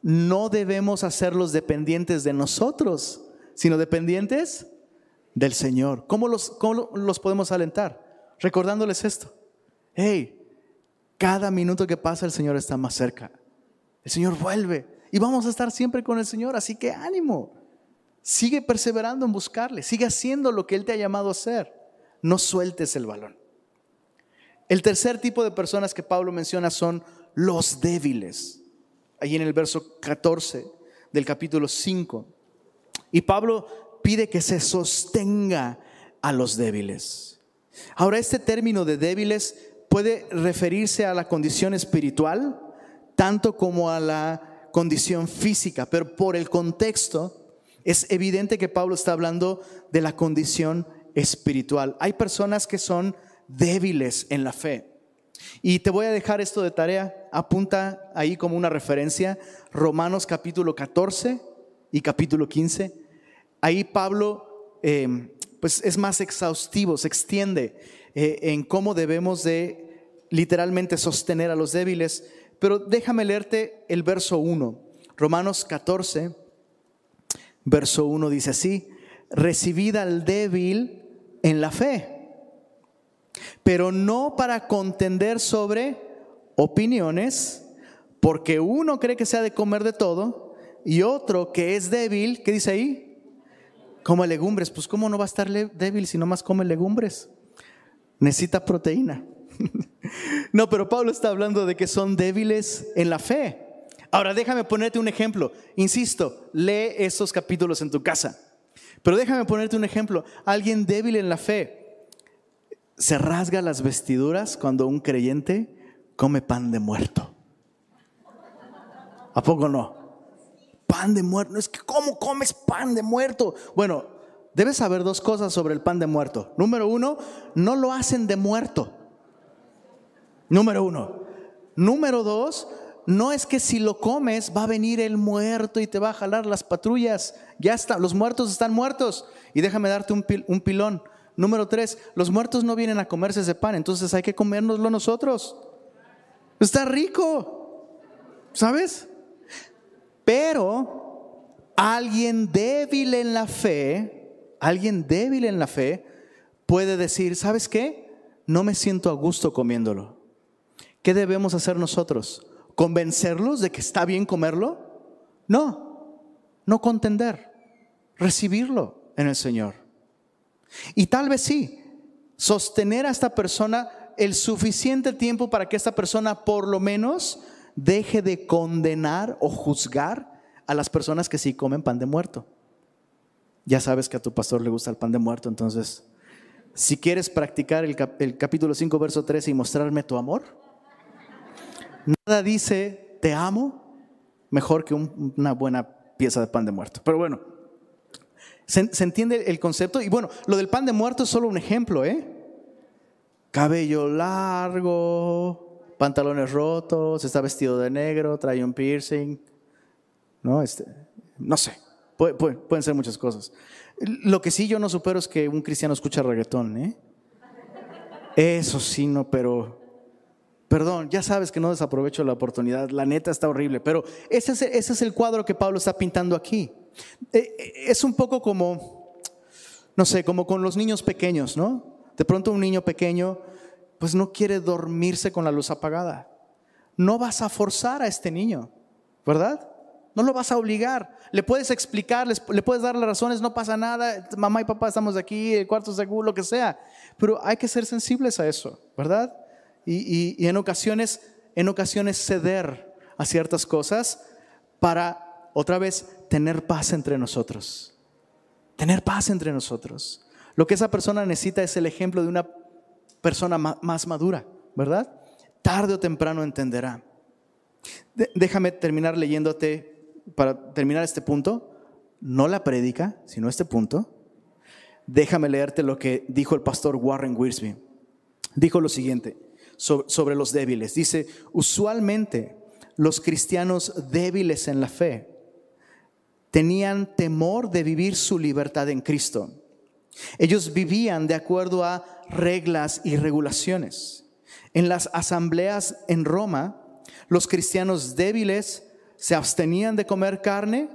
no debemos hacerlos dependientes de nosotros, sino dependientes del Señor. ¿Cómo los, los podemos alentar? Recordándoles esto. Hey, cada minuto que pasa el Señor está más cerca. El Señor vuelve y vamos a estar siempre con el Señor, así que ánimo. Sigue perseverando en buscarle, sigue haciendo lo que Él te ha llamado a hacer. No sueltes el balón. El tercer tipo de personas que Pablo menciona son los débiles ahí en el verso 14 del capítulo 5. Y Pablo pide que se sostenga a los débiles. Ahora, este término de débiles puede referirse a la condición espiritual, tanto como a la condición física, pero por el contexto es evidente que Pablo está hablando de la condición espiritual. Hay personas que son débiles en la fe. Y te voy a dejar esto de tarea, apunta ahí como una referencia, Romanos capítulo 14 y capítulo 15. Ahí Pablo em, pues es más exhaustivo, se extiende eh, en cómo debemos de literalmente sostener a los débiles. Pero déjame leerte el verso 1. Romanos 14, verso 1 dice así, recibid al débil en la fe pero no para contender sobre opiniones, porque uno cree que se ha de comer de todo y otro que es débil, ¿qué dice ahí? Come legumbres. Pues ¿cómo no va a estar débil si no más come legumbres? Necesita proteína. No, pero Pablo está hablando de que son débiles en la fe. Ahora déjame ponerte un ejemplo. Insisto, lee estos capítulos en tu casa. Pero déjame ponerte un ejemplo. Alguien débil en la fe se rasga las vestiduras cuando un creyente come pan de muerto. ¿A poco no? Pan de muerto. Es que, ¿cómo comes pan de muerto? Bueno, debes saber dos cosas sobre el pan de muerto. Número uno, no lo hacen de muerto. Número uno. Número dos, no es que si lo comes va a venir el muerto y te va a jalar las patrullas. Ya está, los muertos están muertos. Y déjame darte un, un pilón. Número tres, los muertos no vienen a comerse ese pan, entonces hay que comérnoslo nosotros. Está rico, ¿sabes? Pero alguien débil en la fe, alguien débil en la fe, puede decir, ¿sabes qué? No me siento a gusto comiéndolo. ¿Qué debemos hacer nosotros? ¿Convencerlos de que está bien comerlo? No, no contender, recibirlo en el Señor. Y tal vez sí, sostener a esta persona el suficiente tiempo para que esta persona por lo menos deje de condenar o juzgar a las personas que sí comen pan de muerto. Ya sabes que a tu pastor le gusta el pan de muerto, entonces, si quieres practicar el, capítulo 5, verso 13 y mostrarme tu amor, Nada dice te amo mejor que una buena pieza de pan de muerto. Pero bueno, ¿se, entiende el concepto? Y bueno, lo del pan de muerto es solo un ejemplo, ¿eh? Cabello largo, pantalones rotos, está vestido de negro, trae un piercing, ¿no? Este, no sé, pueden ser muchas cosas. Lo que sí yo no supero es que un cristiano escucha reggaetón, ¿eh? Eso sí, no, pero Perdón, ya sabes que no desaprovecho la oportunidad, la neta está horrible, pero ese es, el cuadro que Pablo está pintando aquí. Eh, eh, es un poco como, no sé, como con los niños pequeños, ¿no? De pronto un niño pequeño, pues no quiere dormirse con la luz apagada. No vas a forzar a este niño, ¿verdad? No lo vas a obligar. Le puedes explicar, le puedes dar las razones, no pasa nada, mamá y papá estamos aquí, el cuarto seguro, lo que sea. Pero hay que ser sensibles a eso, ¿verdad? y, en, ocasiones, en ocasiones ceder a ciertas cosas para, otra vez, tener paz entre nosotros. Tener paz entre nosotros. Lo que esa persona necesita es el ejemplo de una persona más madura, ¿verdad? Tarde o temprano entenderá. déjame terminar leyéndote, para terminar este punto, no la prédica, sino este punto. Déjame leerte lo que dijo el pastor Warren Wiersbe. Dijo lo siguiente, sobre los débiles. Dice, usualmente los cristianos débiles en la fe tenían temor de vivir su libertad en Cristo. Ellos vivían de acuerdo a reglas y regulaciones. En las asambleas en Roma, los cristianos débiles se abstenían de comer carne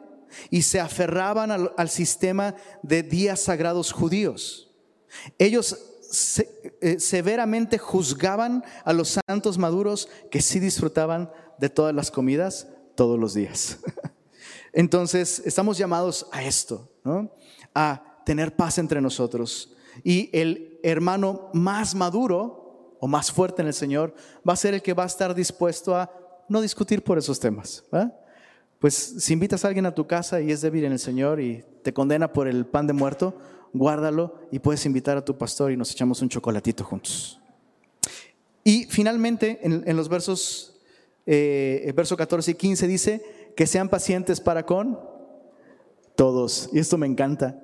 y se aferraban al, sistema de días sagrados judíos. Ellos eh, severamente juzgaban a los santos maduros que sí disfrutaban de todas las comidas todos los días. Entonces, estamos llamados a esto, a tener paz entre nosotros. Y el hermano más maduro o más fuerte en el Señor va a ser el que va a estar dispuesto a no discutir por esos temas. Pues si invitas a alguien a tu casa y es débil en el Señor y te condena por el pan de muerto, guárdalo y puedes invitar a tu pastor y nos echamos un chocolatito juntos. Y finalmente, en, los versos, eh, verso 14 y 15 dice que sean pacientes para con todos. Y esto me encanta.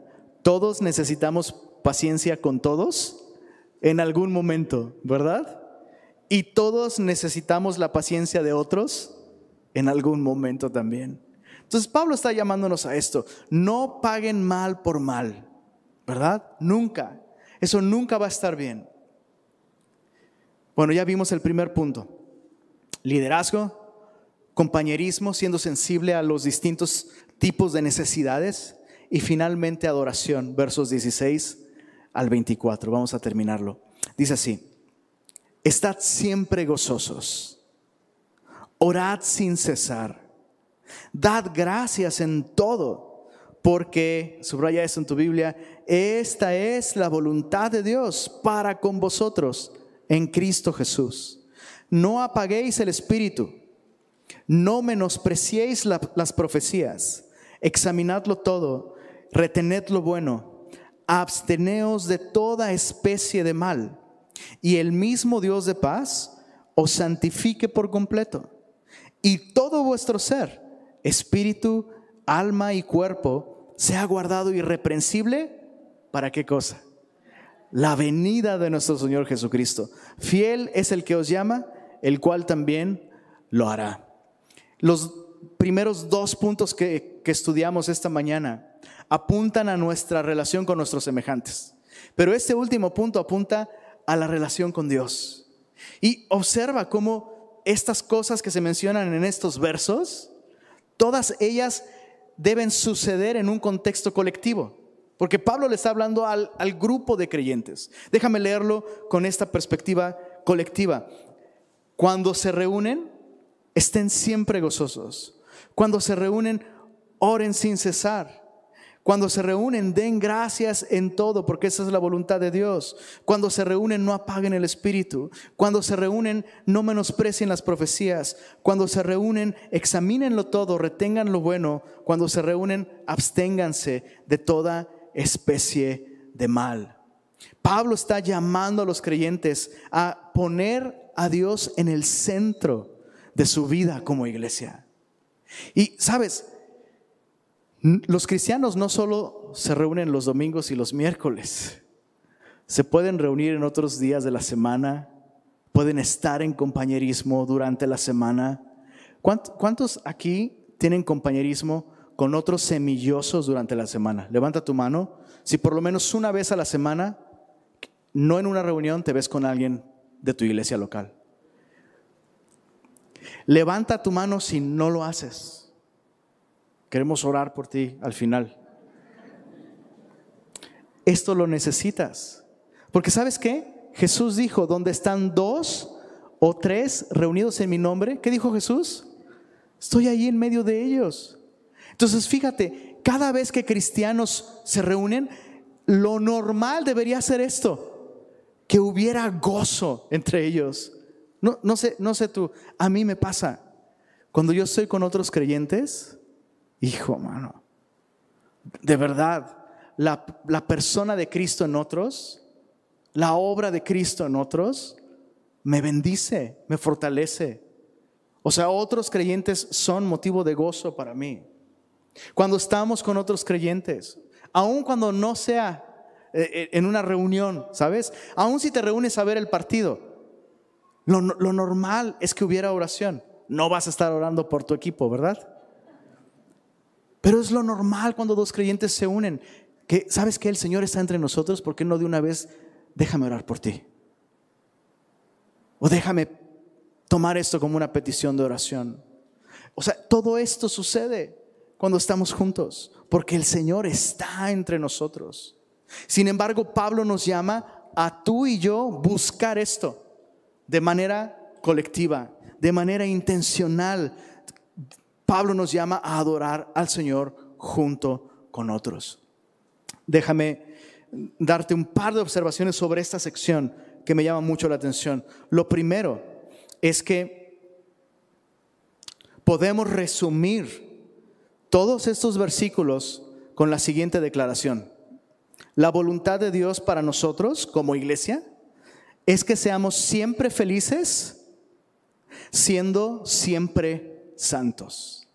Todos necesitamos paciencia con todos en algún momento, ¿verdad? Y todos necesitamos la paciencia de otros en algún momento también. Entonces Pablo está llamándonos a esto. No paguen mal por mal. ¿verdad? Nunca. Eso nunca va a estar bien. Bueno, ya vimos el primer punto. Liderazgo, compañerismo, siendo sensible a los distintos tipos de necesidades y finalmente adoración, versos 16 al 24. Vamos a terminarlo. Dice así, estad siempre gozosos, orad sin cesar, dad gracias en todo porque, subraya eso en tu Biblia, esta es la voluntad de Dios para con vosotros en Cristo Jesús. No apaguéis el espíritu, no menospreciéis las profecías, examinadlo todo, retened lo bueno, absteneos de toda especie de mal, y el mismo Dios de paz os santifique por completo, y todo vuestro ser, espíritu, alma y cuerpo, sea guardado irreprensible, ¿para qué cosa? La venida de nuestro Señor Jesucristo. Fiel es el que os llama, el cual también lo hará. Los primeros dos puntos que, estudiamos esta mañana apuntan a nuestra relación con nuestros semejantes. Pero este último punto apunta a la relación con Dios. Y observa cómo estas cosas que se mencionan en estos versos, todas ellas deben suceder en un contexto colectivo. Porque Pablo le está hablando al, al grupo de creyentes. Déjame leerlo con esta perspectiva colectiva. Cuando se reúnen, estén siempre gozosos. Cuando se reúnen, oren sin cesar. Cuando se reúnen, den gracias en todo, porque esa es la voluntad de Dios. Cuando se reúnen, no apaguen el espíritu. Cuando se reúnen, no menosprecien las profecías. Cuando se reúnen, examínenlo todo, retengan lo bueno. Cuando se reúnen, absténganse de toda especie de mal. Pablo está llamando a los creyentes a poner a Dios en el centro de su vida como iglesia. Y sabes, los cristianos no solo se reúnen los domingos y los miércoles, se pueden reunir en otros días de la semana, pueden estar en compañerismo durante la semana. ¿Cuántos aquí tienen compañerismo con otros semillosos durante la semana? Levanta tu mano. Si por lo menos una vez a la semana, no en una reunión, te ves con alguien de tu iglesia local. Levanta tu mano si no lo haces. Queremos orar por ti al final. Esto lo necesitas. Porque sabes qué? Jesús dijo, donde están dos o tres reunidos en mi nombre, ¿qué dijo Jesús? Estoy ahí en medio de ellos. Entonces fíjate, cada vez que cristianos se reúnen, lo normal debería ser esto, que hubiera gozo entre ellos. No, no, sé, no sé tú, a mí me pasa. Cuando yo estoy con otros creyentes, Hijo, mano. De verdad, la, la persona de Cristo en otros, la obra de Cristo en otros, me bendice, me fortalece. O sea, otros creyentes son motivo de gozo para mí. Cuando estamos con otros creyentes, aun cuando no sea eh, eh, en una reunión, ¿sabes? Aun si te reúnes a ver el partido, lo, lo normal es que hubiera oración. No vas a estar orando por tu equipo, ¿verdad? Pero es lo normal cuando dos creyentes se unen. Que sabes que el Señor está entre nosotros, ¿por qué no de una vez déjame orar por ti? O déjame tomar esto como una petición de oración. O sea, todo esto sucede cuando estamos juntos, porque el Señor está entre nosotros. Sin embargo, Pablo nos llama a tú y yo buscar esto de manera colectiva, de manera intencional, Pablo nos llama a adorar al Señor junto con otros. Déjame darte un par de observaciones sobre esta sección que me llama mucho la atención. Lo primero es que podemos resumir todos estos versículos con la siguiente declaración. La voluntad de Dios para nosotros como iglesia es que seamos siempre felices, siendo siempre santos.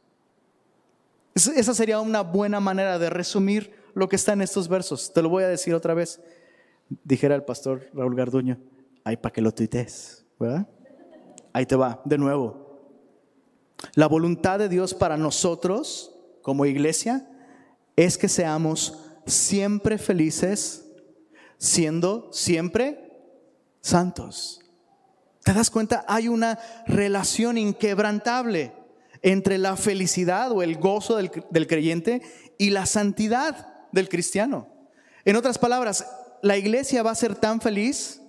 Esa sería una buena manera de resumir lo que está en estos versos. Te lo voy a decir otra vez. Dijera el pastor Raúl Garduño, ahí para que lo tuitees, ¿verdad? Ahí te va, de nuevo. La voluntad de Dios para nosotros como iglesia es que seamos siempre felices, siendo siempre santos. ¿Te das cuenta? Hay una relación inquebrantable entre la felicidad o el gozo del, creyente y la santidad del cristiano. En otras palabras, la iglesia va a ser tan feliz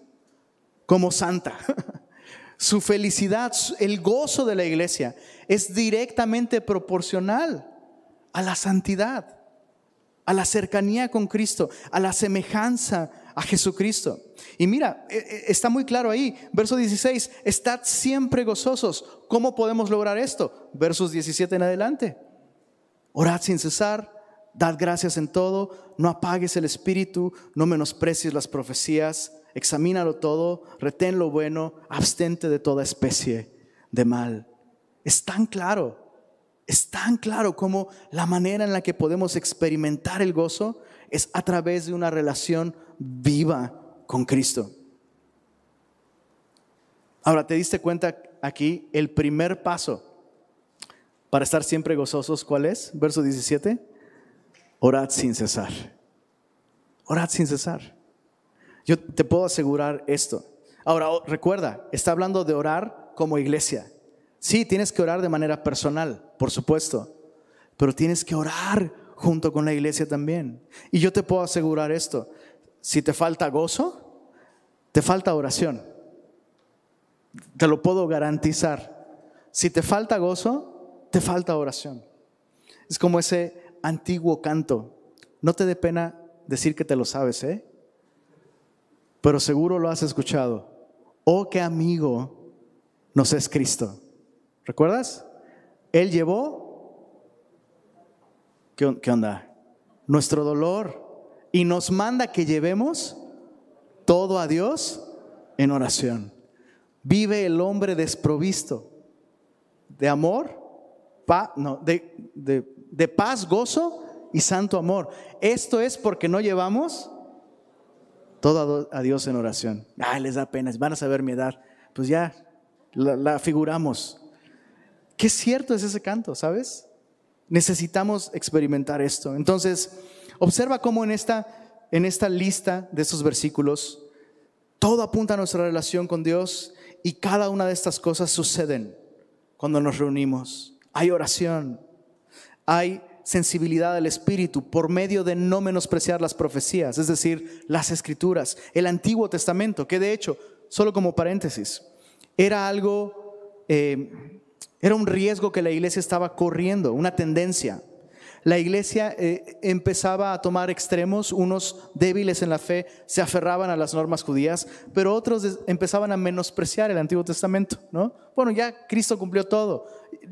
como santa. Su felicidad, el gozo de la iglesia es directamente proporcional a la santidad, a la cercanía con Cristo, a la semejanza a Jesucristo. Y mira, e, e, está muy claro ahí, verso 16, estad siempre gozosos. ¿Cómo podemos lograr esto? Versos 17 en adelante. Orad sin cesar, dad gracias en todo, no apagues el espíritu, no menosprecies las profecías, examínalo todo, retén lo bueno, abstente de toda especie de mal. Es tan claro, es tan claro como la manera en la que podemos experimentar el gozo es a través de una relación viva con Cristo. Ahora, ¿te diste cuenta aquí el primer paso para estar siempre gozosos? ¿Cuál es? Verso 17. Orad sin cesar. Orad sin cesar. Yo te puedo asegurar esto. Ahora, recuerda, está hablando de orar como iglesia. Sí, tienes que orar de manera personal, por supuesto, pero tienes que orar junto con la iglesia también. Y yo te puedo asegurar esto, si te falta gozo, te falta oración. Te lo puedo garantizar. Si te falta gozo, te falta oración. Es como ese antiguo canto. No te dé pena decir que te lo sabes, ¿eh? Pero seguro lo has escuchado. Oh, qué amigo nos es Cristo. ¿Recuerdas? Él llevó, ¿qué, onda? Nuestro dolor y nos manda que llevemos todo a Dios en oración. Vive el hombre desprovisto de amor, no, de, de paz, gozo y santo amor. Esto es porque no llevamos todo a Dios en oración. Ay, les da pena, van a saber mi edad. Pues ya la, la figuramos. Qué cierto es ese canto, ¿sabes? Necesitamos experimentar esto. Entonces, observa cómo en esta, en esta lista de esos versículos, todo apunta a nuestra relación con Dios y cada una de estas cosas suceden cuando nos reunimos. Hay oración, hay sensibilidad al Espíritu por medio de no menospreciar las profecías, es decir, las escrituras, el Antiguo Testamento, que de hecho, solo como paréntesis, era algo eh, era un riesgo que la iglesia estaba corriendo, una tendencia. La iglesia eh, empezaba a tomar extremos, unos débiles en la fe se aferraban a las normas judías, pero otros empezaban a menospreciar el Antiguo Testamento, ¿no? Bueno, ya Cristo cumplió todo,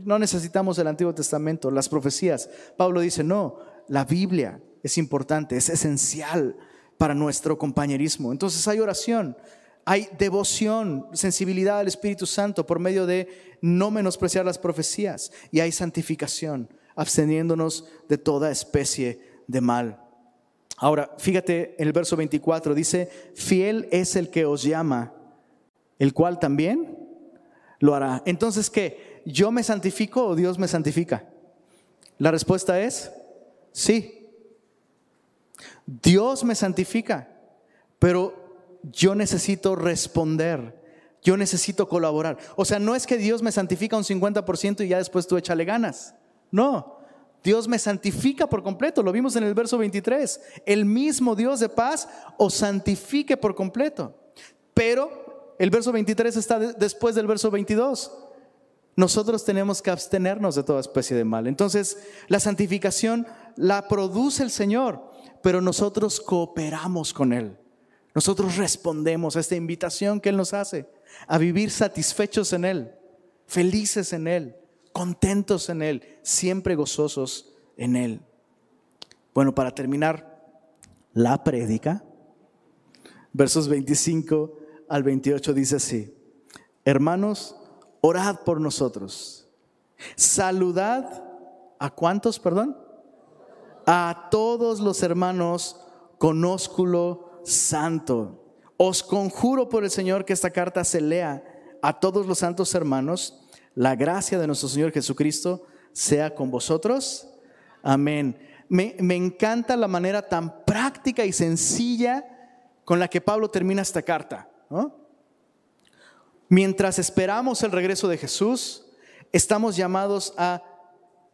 no necesitamos el Antiguo Testamento, las profecías. Pablo dice, no, la Biblia es importante, es esencial para nuestro compañerismo. Entonces hay oración, hay devoción, sensibilidad al Espíritu Santo por medio de no menospreciar las profecías. Y hay santificación, absteniéndonos de toda especie de mal. Ahora, fíjate en el verso 24, dice, fiel es el que os llama, el cual también lo hará. Entonces, ¿qué? ¿Yo me santifico o Dios me santifica? La respuesta es, sí. Dios me santifica, pero yo necesito responder, yo necesito colaborar. O sea, no es que Dios me santifica un 50% y ya después tú échale ganas. No, Dios me santifica por completo, lo vimos en el verso 23. El mismo Dios de paz os santifique por completo. Pero el verso 23 está después del verso 22. Nosotros tenemos que abstenernos de toda especie de mal. Entonces, la santificación la produce el Señor, pero nosotros cooperamos con Él. Nosotros respondemos a esta invitación que Él nos hace a vivir satisfechos en Él, felices en Él, contentos en Él, siempre gozosos en Él. Bueno, para terminar la prédica, versos 25 al 28 dice así, hermanos, orad por nosotros, saludad a cuántos, perdón, a todos los hermanos con ósculo santo. Os conjuro por el Señor que esta carta se lea a todos los santos hermanos. La gracia de nuestro Señor Jesucristo sea con vosotros. Amén. Me, encanta la manera tan práctica y sencilla con la que Pablo termina esta carta. Mientras esperamos el regreso de Jesús, estamos llamados a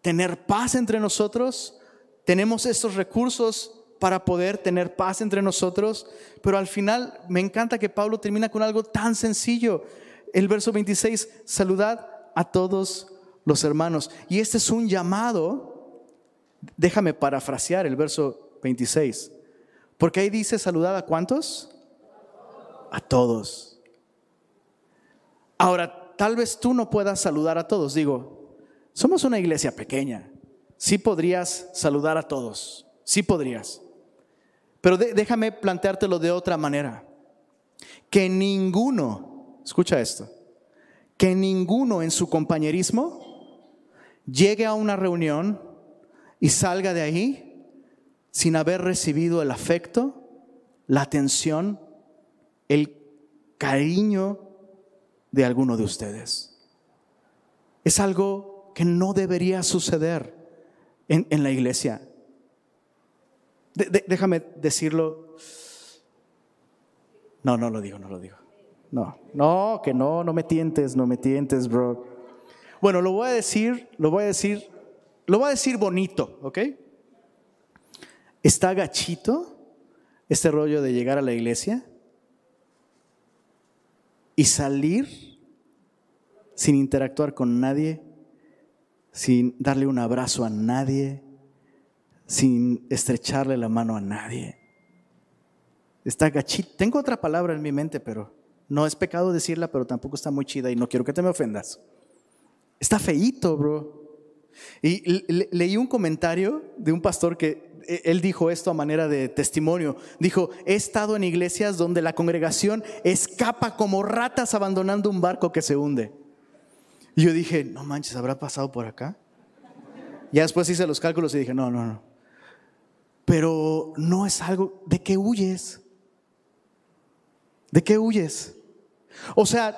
tener paz entre nosotros. Tenemos estos recursos para poder tener paz entre nosotros, pero al final me encanta que Pablo termina con algo tan sencillo. El verso 26, saludad a todos los hermanos. Y este es un llamado, déjame parafrasear el verso 26, Porque ahí dice saludad a cuántos? A todos. Ahora, tal vez tú no puedas saludar a todos. Digo, somos una iglesia pequeña. Sí podrías saludar a todos. Sí podrías. Pero déjame planteártelo de otra manera. Que ninguno, escucha esto, que ninguno en su compañerismo llegue a una reunión y salga de ahí sin haber recibido el afecto, la atención, el cariño de alguno de ustedes. Es algo que no debería suceder en, la iglesia déjame decirlo. No, no lo digo, no lo digo. No, no, que no, no me tientes, no me tientes, bro. Bueno, lo voy a decir, lo voy a decir, lo voy a decir bonito, ¿ok? Está gachito este rollo de llegar a la iglesia y salir sin interactuar con nadie, sin darle un abrazo a nadie, sin estrecharle la mano a nadie. Está gachito. Tengo otra palabra en mi mente, pero no es pecado decirla, pero tampoco está muy chida y no quiero que te me ofendas. Está feíto, bro. Y leí un comentario de un pastor que e, él dijo esto a manera de testimonio. Dijo, he estado en iglesias donde la congregación escapa como ratas abandonando un barco que se hunde. Y yo dije, no manches, ¿habrá pasado por acá? Ya después hice los cálculos y dije, no, no, no pero no es algo de que huyes. ¿De qué huyes? O sea,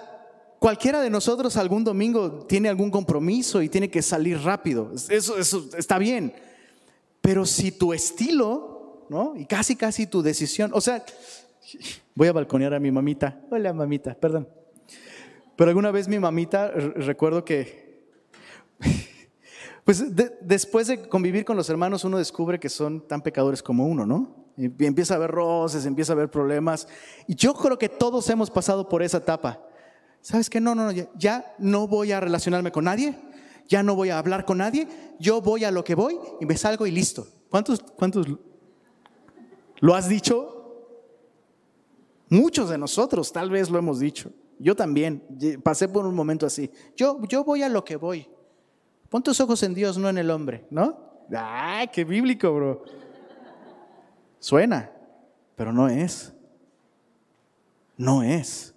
cualquiera de nosotros algún domingo tiene algún compromiso y tiene que salir rápido. Eso, está bien. Pero si tu estilo, ¿no? Y casi, casi tu decisión, o sea, voy a balconear a mi mamita. Hola, mamita, perdón. Pero alguna vez mi mamita, recuerdo que pues después de convivir con los hermanos uno descubre que son tan pecadores como uno, ¿no? Empieza a ver roces, empieza a ver problemas. Y yo creo que todos hemos pasado por esa etapa. ¿Sabes qué? No, no, no, ya, ya no voy a relacionarme con nadie, ya no voy a hablar con nadie, yo voy a lo que voy y me salgo y listo. ¿Cuántos, cuántos lo has dicho? Muchos de nosotros tal vez lo hemos dicho. Yo también pasé por un momento así. Yo, yo voy a lo que voy. Pon tus ojos en Dios, no en el hombre, ¿no? ¡Ay, qué bíblico, bro! Suena, pero no es. No es.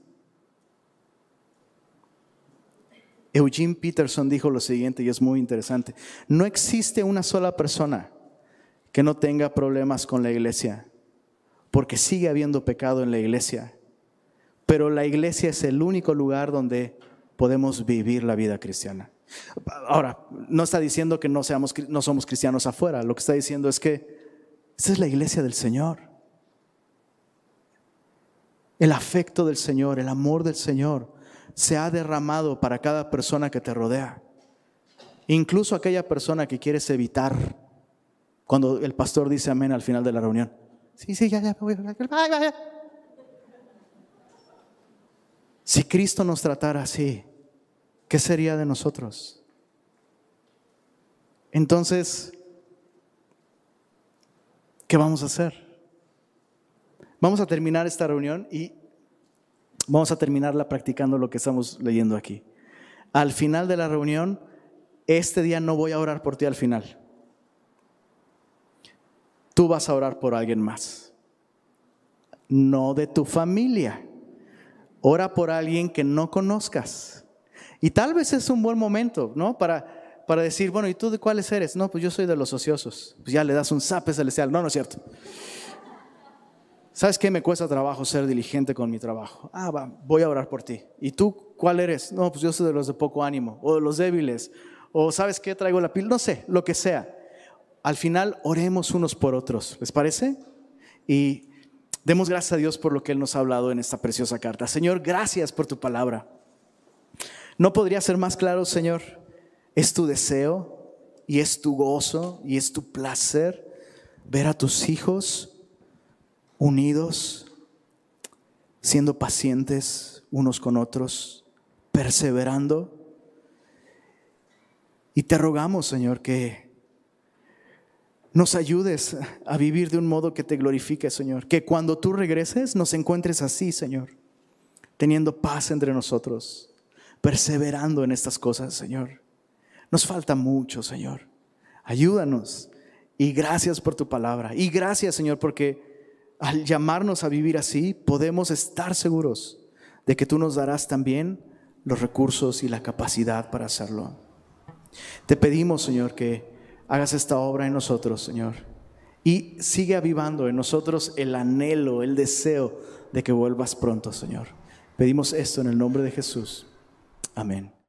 Eugene Peterson dijo lo siguiente y es muy interesante. No existe una sola persona que no tenga problemas con la iglesia, porque sigue habiendo pecado en la iglesia. Pero la iglesia es el único lugar donde podemos vivir la vida cristiana. Ahora, no está diciendo que no, seamos, no somos cristianos afuera, lo que está diciendo es que esta es la iglesia del Señor. El afecto del Señor, el amor del Señor se ha derramado para cada persona que te rodea. Incluso aquella persona que quieres evitar cuando el pastor dice amén al final de la reunión. Sí, sí, ya, ya, voy, Si Cristo nos tratara así, ¿qué sería de nosotros? Entonces, ¿qué vamos a hacer? Vamos a terminar esta reunión y vamos a terminarla practicando lo que estamos leyendo aquí. Al final de la reunión, este día no voy a orar por ti al final. Tú vas a orar por alguien más. No de tu familia. Ora por alguien que no conozcas y tal vez es un buen momento, ¿no? Para, para decir, bueno, ¿y tú de cuáles eres? No, pues yo soy de los ociosos. Pues ya le das un zape celestial. No, no es cierto. ¿Sabes qué me cuesta trabajo ser diligente con mi trabajo? Ah, va, voy a orar por ti. ¿Y tú cuál eres? No, pues yo soy de los de poco ánimo, o de los débiles, o ¿sabes qué? Traigo la pila, no sé, lo que sea. Al final oremos unos por otros, ¿les parece? Y demos gracias a Dios por lo que Él nos ha hablado en esta preciosa carta. Señor, gracias por tu palabra. No podría ser más claro, Señor. Es tu deseo y es tu gozo y es tu placer ver a tus hijos unidos, siendo pacientes unos con otros, perseverando. Y te rogamos, Señor, que nos ayudes a vivir de un modo que te glorifique, Señor. Que cuando tú regreses nos encuentres así, Señor, teniendo paz entre nosotros, perseverando en estas cosas, Señor. Nos falta mucho, Señor. Ayúdanos. Y gracias por tu palabra. Y gracias, Señor, porque al llamarnos a vivir así, podemos estar seguros de que tú nos darás también los recursos y la capacidad para hacerlo. Te pedimos, Señor, que hagas esta obra en nosotros, Señor. Y sigue avivando en nosotros el anhelo, el deseo de que vuelvas pronto, Señor. Pedimos esto en el nombre de Jesús. Amén.